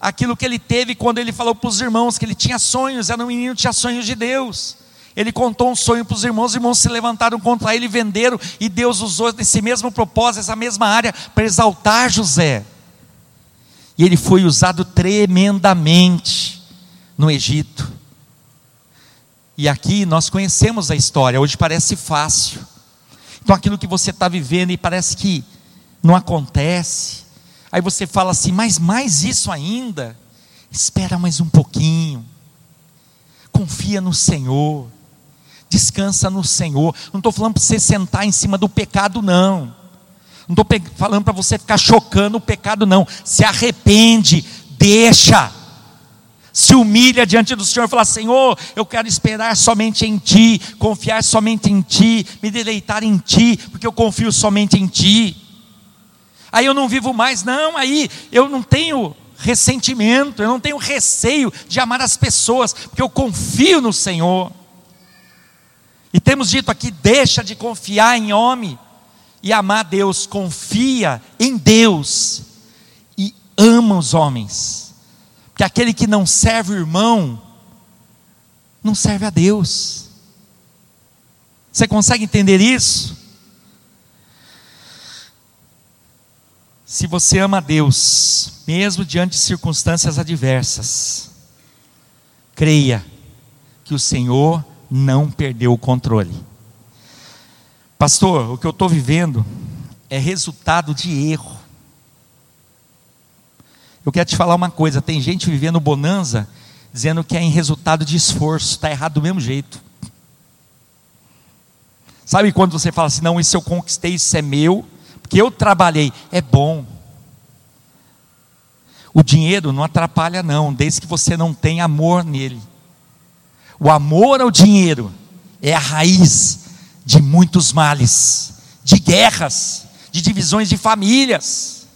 Aquilo que ele teve quando ele falou para os irmãos que ele tinha sonhos, era um menino que tinha sonhos de Deus. Ele contou um sonho para os irmãos, os irmãos se levantaram contra ele, venderam, e Deus usou esse mesmo propósito, essa mesma área, para exaltar José. E ele foi usado tremendamente no Egito. E aqui nós conhecemos a história, hoje parece fácil. Então aquilo que você está vivendo e parece que não acontece. Aí você fala assim, mas mais isso ainda. Espera mais um pouquinho. Confia no Senhor. Descansa no Senhor. Não estou falando para você sentar em cima do pecado, não. Não estou falando para você ficar chocando o pecado, não. Se arrepende, deixa. Se humilha diante do Senhor e fala: Senhor, eu quero esperar somente em Ti, confiar somente em Ti, me deleitar em Ti, porque eu confio somente em Ti aí eu não vivo mais, não, aí eu não tenho ressentimento, eu não tenho receio de amar as pessoas, porque eu confio no Senhor. E temos dito aqui: deixa de confiar em homem e amar Deus, confia em Deus e ama os homens, porque aquele que não serve o irmão, não serve a Deus. Você consegue entender isso? Se você ama Deus, mesmo diante de circunstâncias adversas, creia que o Senhor não perdeu o controle. Pastor, o que eu estou vivendo é resultado de erro. Eu quero te falar uma coisa: tem gente vivendo bonança dizendo que é em resultado de esforço, está errado do mesmo jeito. Sabe quando você fala assim, não, isso eu conquistei, isso é meu, que eu trabalhei, é bom. O dinheiro não atrapalha, não, desde que você não tenha amor nele. O amor ao dinheiro é a raiz de muitos males, de guerras, de divisões de famílias.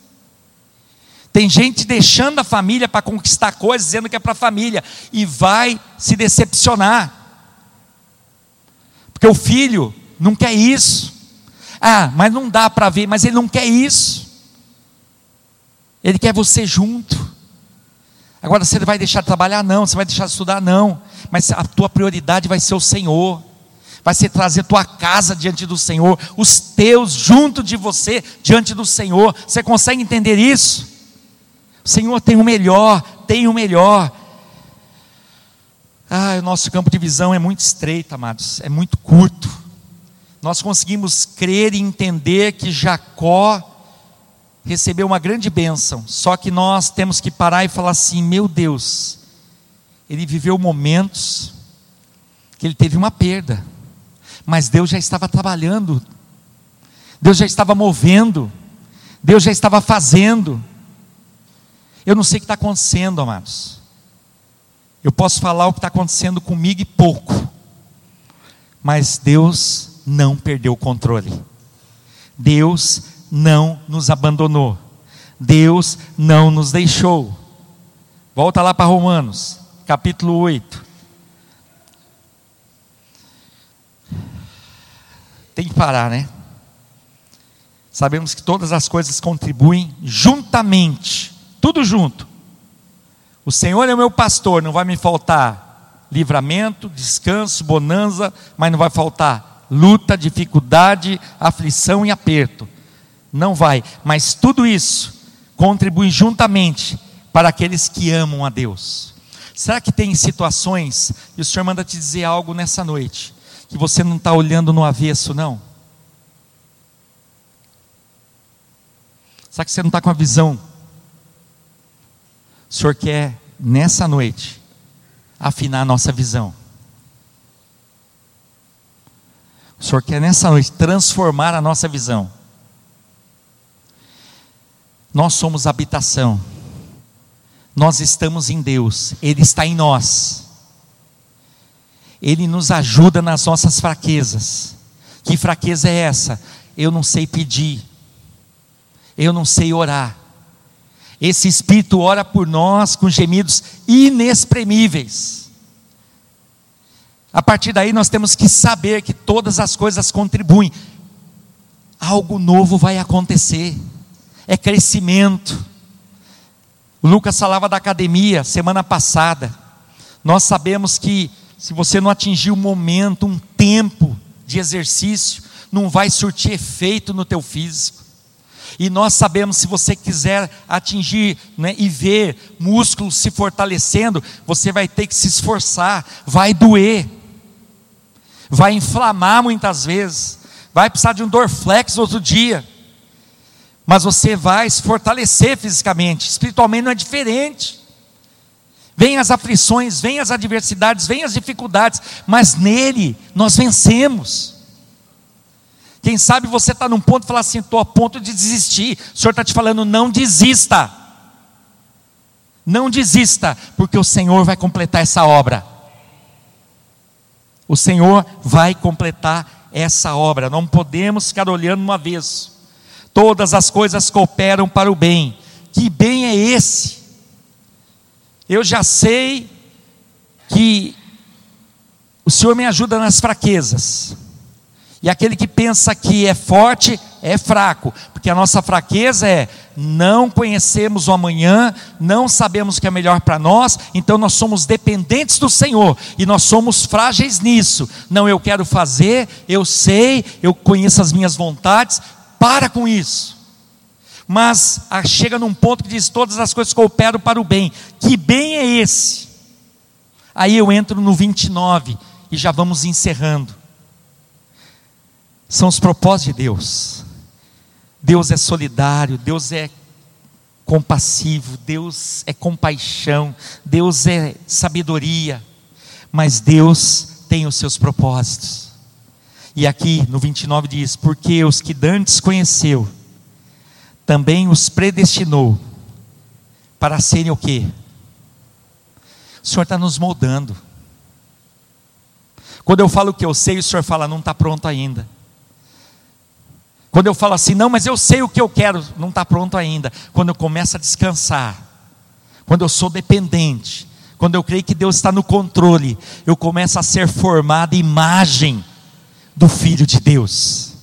Tem gente deixando a família para conquistar coisas, dizendo que é para a família, e vai se decepcionar, porque o filho não quer isso. Ah, mas não dá para ver, mas ele não quer isso. Ele quer você junto. Agora você vai deixar de trabalhar? Não. Você vai deixar de estudar? Não. Mas a tua prioridade vai ser o Senhor. Vai ser trazer tua casa diante do Senhor, os teus junto de você diante do Senhor. Você consegue entender isso? O Senhor tem o melhor, tem o melhor. Ah, o nosso campo de visão é muito estreito, amados, é muito curto nós conseguimos crer e entender que Jacó recebeu uma grande bênção, só que nós temos que parar e falar assim: meu Deus, ele viveu momentos que ele teve uma perda, mas Deus já estava trabalhando Deus já estava movendo, Deus já estava fazendo. Eu não sei o que está acontecendo, amados. Eu posso falar o que está acontecendo comigo e pouco, mas Deus não perdeu o controle. Deus não nos abandonou. Deus não nos deixou. Volta lá para Romanos, capítulo 8. Tem que parar, né? Sabemos que todas as coisas contribuem juntamente, tudo junto. O Senhor é o meu pastor, não vai me faltar livramento, descanso, bonança, mas não vai faltar luta, dificuldade, aflição e aperto. Não vai, mas tudo isso contribui juntamente para aqueles que amam a Deus. Será que tem situações, e o Senhor manda te dizer algo nessa noite, que você não está olhando no avesso, não? Será que você não está com a visão? O Senhor quer, nessa noite, afinar a nossa visão. O Senhor quer, nessa noite, transformar a nossa visão. Nós somos habitação nós estamos em Deus, Ele está em nós. Ele nos ajuda nas nossas fraquezas. Que fraqueza é essa? Eu não sei pedir, eu não sei orar. Esse Espírito ora por nós com gemidos inexprimíveis. A partir daí nós temos que saber que todas as coisas contribuem. Algo novo vai acontecer. É crescimento o Lucas falava da academia semana passada. Nós sabemos que se você não atingir um momento, um tempo de exercício, não vai surtir efeito no teu físico. E nós sabemos se você quiser atingir né, e ver músculos se fortalecendo, você vai ter que se esforçar, vai doer, vai inflamar muitas vezes, vai precisar de um dorflex outro dia mas você vai se fortalecer fisicamente, espiritualmente não é diferente. Vem as aflições, vem as adversidades, vem as dificuldades, mas nele nós vencemos. Quem sabe você está num ponto e fala assim: estou a ponto de desistir. O Senhor está te falando, não desista. Não desista, porque o Senhor vai completar essa obra. O Senhor vai completar essa obra. Não podemos ficar olhando uma vez todas as coisas cooperam para o bem. Que bem é esse? Eu já sei que o Senhor me ajuda nas fraquezas. E aquele que pensa que é forte é fraco, porque a nossa fraqueza é não conhecemos o amanhã, não sabemos o que é melhor para nós, então nós somos dependentes do Senhor e nós somos frágeis nisso. Não, eu quero fazer, eu sei, eu conheço as minhas vontades, para com isso. Mas ah, chega num ponto que diz: todas as coisas cooperam para o bem. Que bem é esse? Aí eu entro no 29 e já vamos encerrando. São os propósitos de Deus. Deus é solidário, Deus é compassivo, Deus é compaixão, Deus é sabedoria, mas Deus tem os seus propósitos. E aqui no 29 diz: Porque os que dantes conheceu, também os predestinou para serem o quê? O Senhor está nos moldando. Quando eu falo que eu sei, o Senhor fala, não está pronto ainda. Quando eu falo assim, não, mas eu sei o que eu quero, não está pronto ainda. Quando eu começo a descansar, quando eu sou dependente, quando eu creio que Deus está no controle, eu começo a ser formado imagem do Filho de Deus.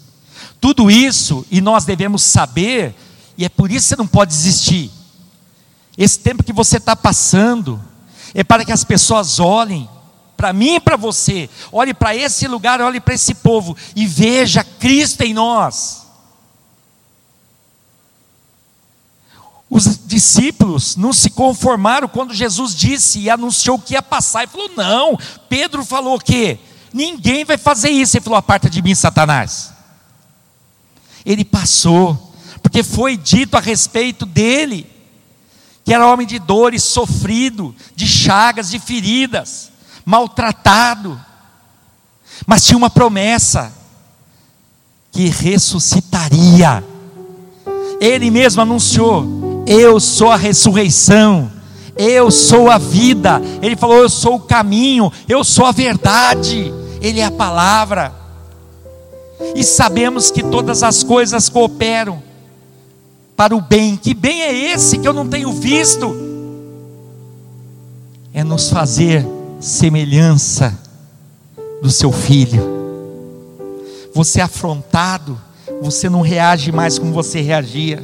Tudo isso, e nós devemos saber, e é por isso que você não pode desistir. Esse tempo que você está passando, é para que as pessoas olhem para mim e para você, olhe para esse lugar, olhe para esse povo e veja Cristo em nós. Os discípulos não se conformaram quando Jesus disse e anunciou que ia passar. E falou: não. Pedro falou o quê? Ninguém vai fazer isso. Ele falou: aparta de mim, Satanás. Ele passou, porque foi dito a respeito dele, que era homem de dores, sofrido, de chagas, de feridas, maltratado, mas tinha uma promessa: que ressuscitaria. Ele mesmo anunciou: Eu sou a ressurreição, eu sou a vida. Ele falou: Eu sou o caminho, eu sou a verdade. Ele é a palavra. E sabemos que todas as coisas cooperam para o bem. Que bem é esse que eu não tenho visto? É nos fazer semelhança do seu filho. Você é afrontado, você não reage mais como você reagia.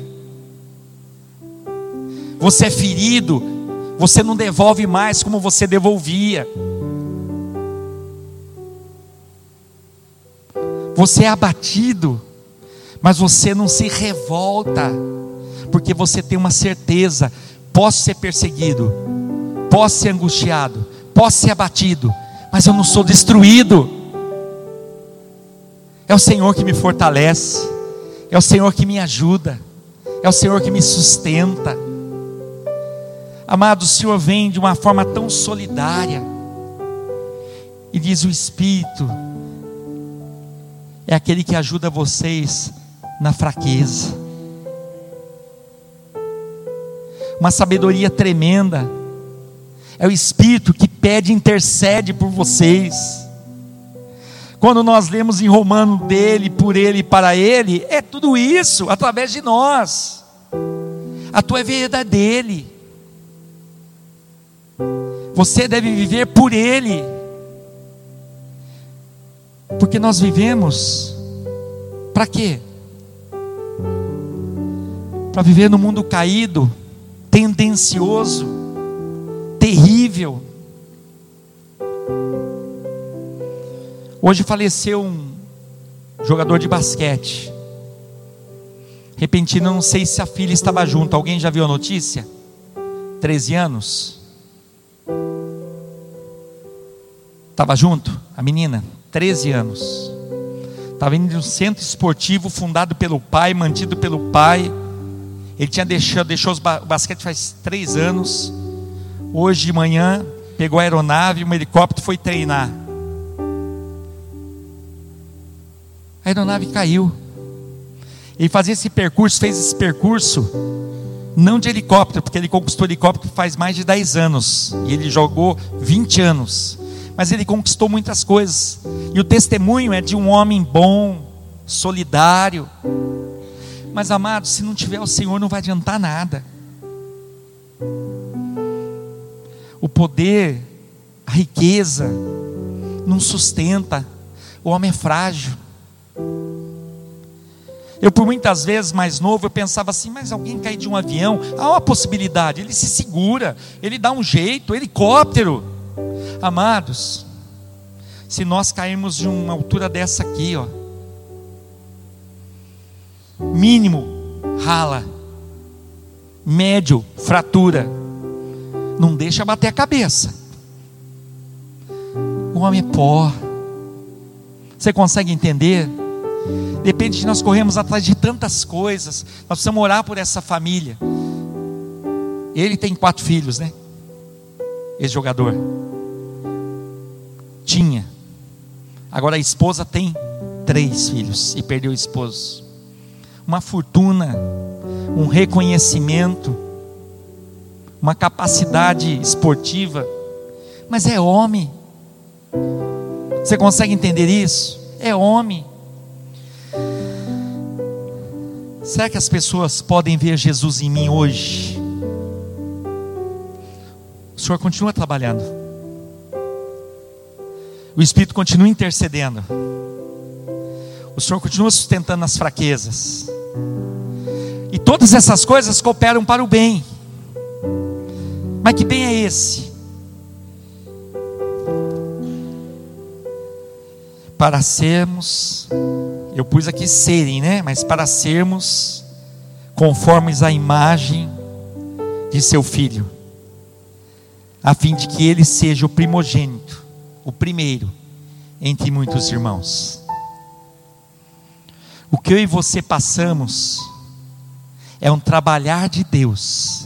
Você é ferido, você não devolve mais como você devolvia. Você é abatido, mas você não se revolta, porque você tem uma certeza: posso ser perseguido, posso ser angustiado, posso ser abatido, mas eu não sou destruído. É o Senhor que me fortalece, é o Senhor que me ajuda, é o Senhor que me sustenta. Amado, o Senhor vem de uma forma tão solidária, e diz o Espírito, é aquele que ajuda vocês na fraqueza. Uma sabedoria tremenda. É o Espírito que pede e intercede por vocês. Quando nós lemos em Romano dele, por ele e para ele, é tudo isso através de nós. A tua vida é dele. Você deve viver por ele. Porque nós vivemos para quê? Para viver no mundo caído, tendencioso, terrível. Hoje faleceu um jogador de basquete. Repentino, não sei se a filha estava junto. Alguém já viu a notícia? 13 anos. Estava junto, a menina. 13 anos. Estava indo de um centro esportivo fundado pelo pai, mantido pelo pai. Ele tinha deixado, deixou o basquete faz três anos. Hoje de manhã pegou a aeronave, um helicóptero foi treinar. A aeronave caiu. Ele fazia esse percurso, fez esse percurso, não de helicóptero, porque ele conquistou helicóptero faz mais de 10 anos. E ele jogou 20 anos mas ele conquistou muitas coisas. E o testemunho é de um homem bom, solidário. Mas amado, se não tiver o Senhor, não vai adiantar nada. O poder, a riqueza, não sustenta. O homem é frágil. Eu, por muitas vezes mais novo, eu pensava assim: mas alguém cair de um avião, há uma possibilidade. Ele se segura, ele dá um jeito, helicóptero. Amados, se nós cairmos de uma altura dessa aqui, ó, mínimo rala, médio fratura, não deixa bater a cabeça. O homem é pó. Você consegue entender? Depende de nós corremos atrás de tantas coisas. Nós precisamos orar por essa família. Ele tem quatro filhos, né? Esse jogador tinha. Agora a esposa tem três filhos e perdeu o esposo. Uma fortuna, um reconhecimento, uma capacidade esportiva, mas é homem. Você consegue entender isso? É homem. Será que as pessoas podem ver Jesus em mim hoje? O Senhor continua trabalhando. O Espírito continua intercedendo. O Senhor continua sustentando as fraquezas. E todas essas coisas cooperam para o bem. Mas que bem é esse? Para sermos, eu pus aqui serem, né? Mas para sermos conformes à imagem de seu filho, a fim de que ele seja o primogênito o primeiro entre muitos irmãos. O que eu e você passamos é um trabalhar de Deus,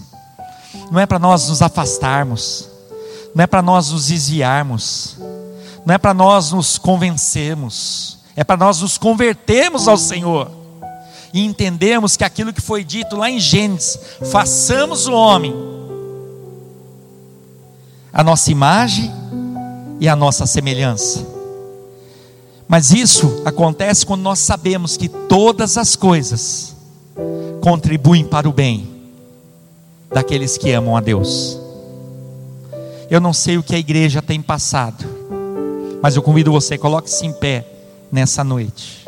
não é para nós nos afastarmos, não é para nós nos desviarmos, não é para nós nos convencermos, é para nós nos convertermos ao Senhor. E entendemos que aquilo que foi dito lá em Gênesis, façamos o homem, a nossa imagem e a nossa semelhança. Mas isso acontece quando nós sabemos que todas as coisas contribuem para o bem daqueles que amam a Deus. Eu não sei o que a igreja tem passado, mas eu convido você, coloque-se em pé nessa noite.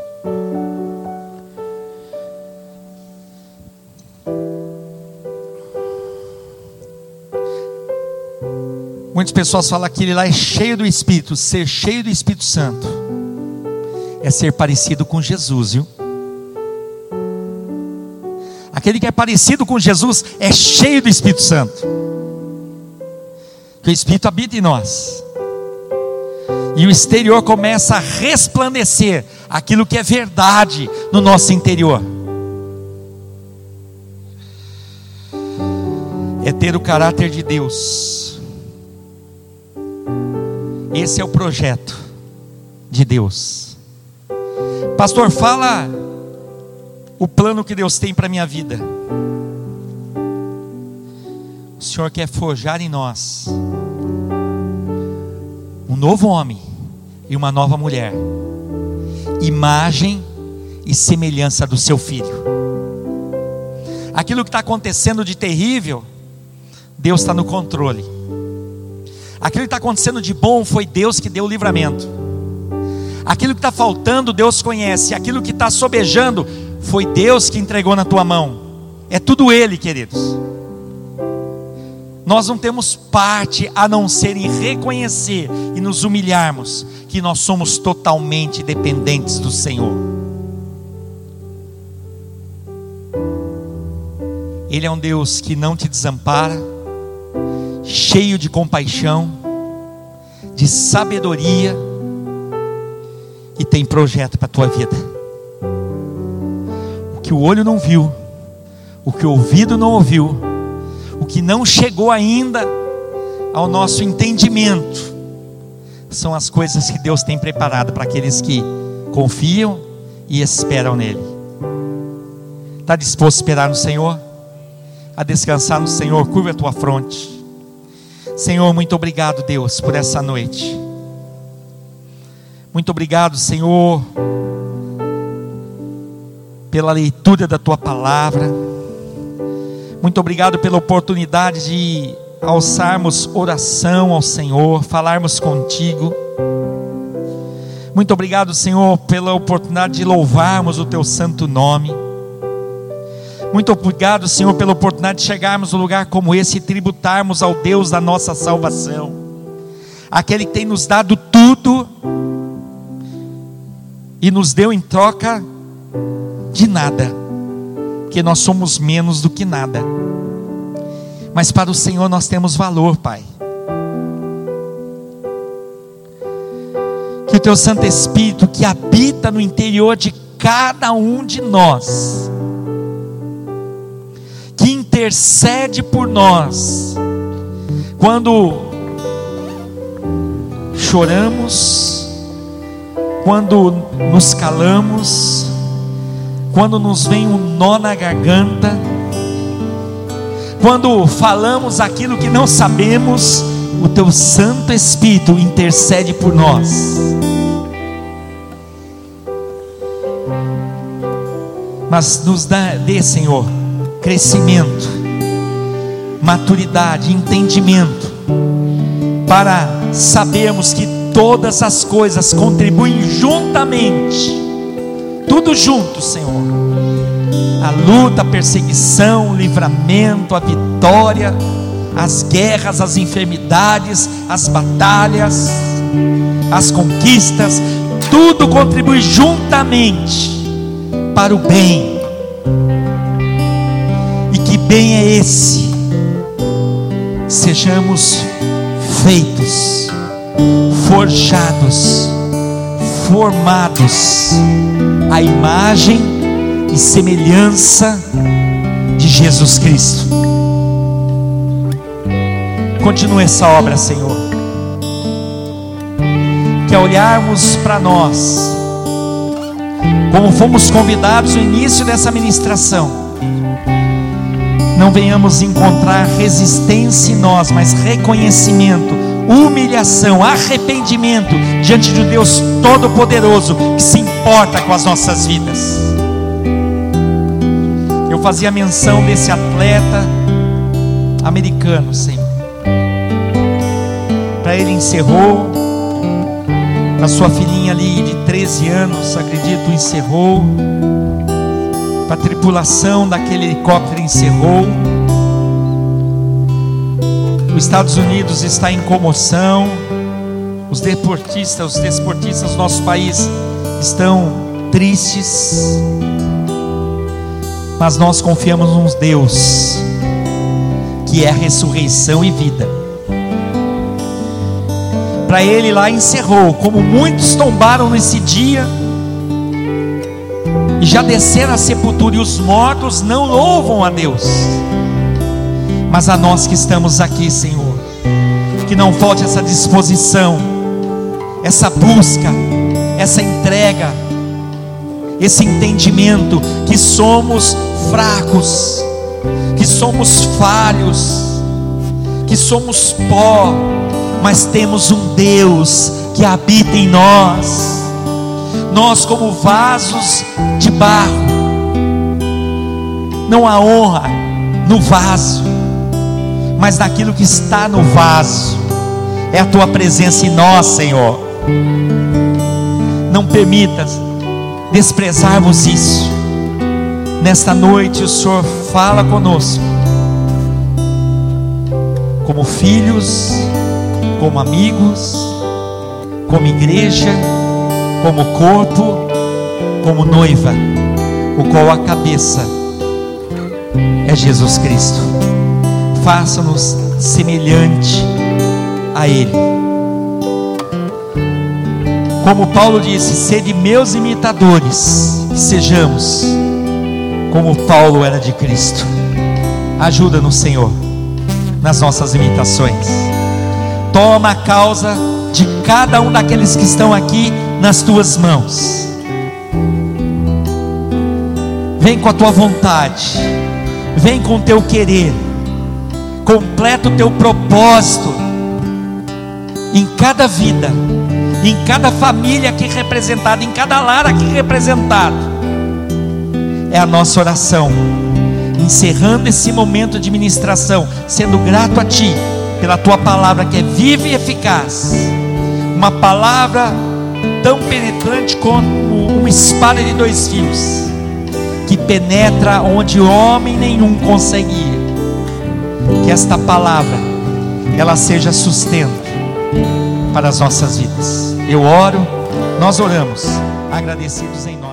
Muitas pessoas falam que ele lá é cheio do Espírito. Ser cheio do Espírito Santo é ser parecido com Jesus, viu? Aquele que é parecido com Jesus é cheio do Espírito Santo. Que o Espírito habita em nós. E o exterior começa a resplandecer aquilo que é verdade no nosso interior. É ter o caráter de Deus. Esse é o projeto de Deus. Pastor, fala o plano que Deus tem para a minha vida. O Senhor quer forjar em nós um novo homem e uma nova mulher, imagem e semelhança do seu filho. Aquilo que está acontecendo de terrível, Deus está no controle. Aquilo que está acontecendo de bom foi Deus que deu o livramento. Aquilo que está faltando, Deus conhece. Aquilo que está sobejando, foi Deus que entregou na tua mão. É tudo Ele, queridos. Nós não temos parte a não ser em reconhecer e nos humilharmos que nós somos totalmente dependentes do Senhor. Ele é um Deus que não te desampara, cheio de compaixão, de sabedoria e tem projeto para a tua vida que o olho não viu, o que o ouvido não ouviu, o que não chegou ainda ao nosso entendimento, são as coisas que Deus tem preparado para aqueles que confiam e esperam nele. Está disposto a esperar no Senhor? A descansar no Senhor? Curva a tua fronte. Senhor, muito obrigado, Deus, por essa noite. Muito obrigado, Senhor pela leitura da tua palavra. Muito obrigado pela oportunidade de alçarmos oração ao Senhor, falarmos contigo. Muito obrigado, Senhor, pela oportunidade de louvarmos o teu santo nome. Muito obrigado, Senhor, pela oportunidade de chegarmos a um lugar como esse e tributarmos ao Deus da nossa salvação, aquele que tem nos dado tudo e nos deu em troca de nada, porque nós somos menos do que nada. Mas para o Senhor nós temos valor, Pai. Que o Teu Santo Espírito que habita no interior de cada um de nós, que intercede por nós, quando choramos, quando nos calamos, quando nos vem um nó na garganta, quando falamos aquilo que não sabemos, o teu Santo Espírito intercede por nós. Mas nos dá, dê, Senhor, crescimento, maturidade, entendimento, para sabermos que todas as coisas contribuem juntamente tudo junto, Senhor. A luta, a perseguição, o livramento, a vitória, as guerras, as enfermidades, as batalhas, as conquistas, tudo contribui juntamente para o bem. E que bem é esse? Sejamos feitos, forjados, formados a imagem e semelhança de Jesus Cristo. Continue essa obra, Senhor. Que ao olharmos para nós, como fomos convidados no início dessa ministração, não venhamos encontrar resistência em nós, mas reconhecimento, humilhação, arrependimento diante de Deus Todo-Poderoso que se importa com as nossas vidas. Eu fazia menção desse atleta americano, Senhor. Para ele encerrou, para sua filhinha ali de 13 anos, acredito, encerrou. Para a tripulação daquele helicóptero encerrou. Os Estados Unidos está em comoção. Os deportistas, os desportistas do nosso país estão tristes. Mas nós confiamos num Deus que é ressurreição e vida. Para ele lá encerrou, como muitos tombaram nesse dia e já desceram a sepultura, e os mortos não louvam a Deus, mas a nós que estamos aqui, Senhor, que não falte essa disposição, essa busca, essa entrega, esse entendimento que somos fracos, que somos falhos, que somos pó, mas temos um Deus que habita em nós. Nós, como vasos de barro, não há honra no vaso, mas naquilo que está no vaso, é a tua presença em nós, Senhor. Não permitas desprezarmos isso. Nesta noite, o Senhor fala conosco, como filhos, como amigos, como igreja, como corpo, como noiva, o qual a cabeça é Jesus Cristo. Faça-nos semelhante a Ele. Como Paulo disse, sede meus imitadores, que sejamos como Paulo era de Cristo. Ajuda-nos, Senhor, nas nossas imitações. Toma a causa de cada um daqueles que estão aqui nas tuas mãos. Vem com a tua vontade, vem com o teu querer, completa o teu propósito em cada vida, em cada família aqui representada, em cada lar aqui representado é a nossa oração. Encerrando esse momento de ministração, sendo grato a Ti pela Tua palavra que é viva e eficaz, uma palavra tão penetrante como uma espada de dois fios, que penetra onde homem nenhum consegue ir. Esta palavra ela seja sustento para as nossas vidas. Eu oro, nós oramos, agradecidos em nós.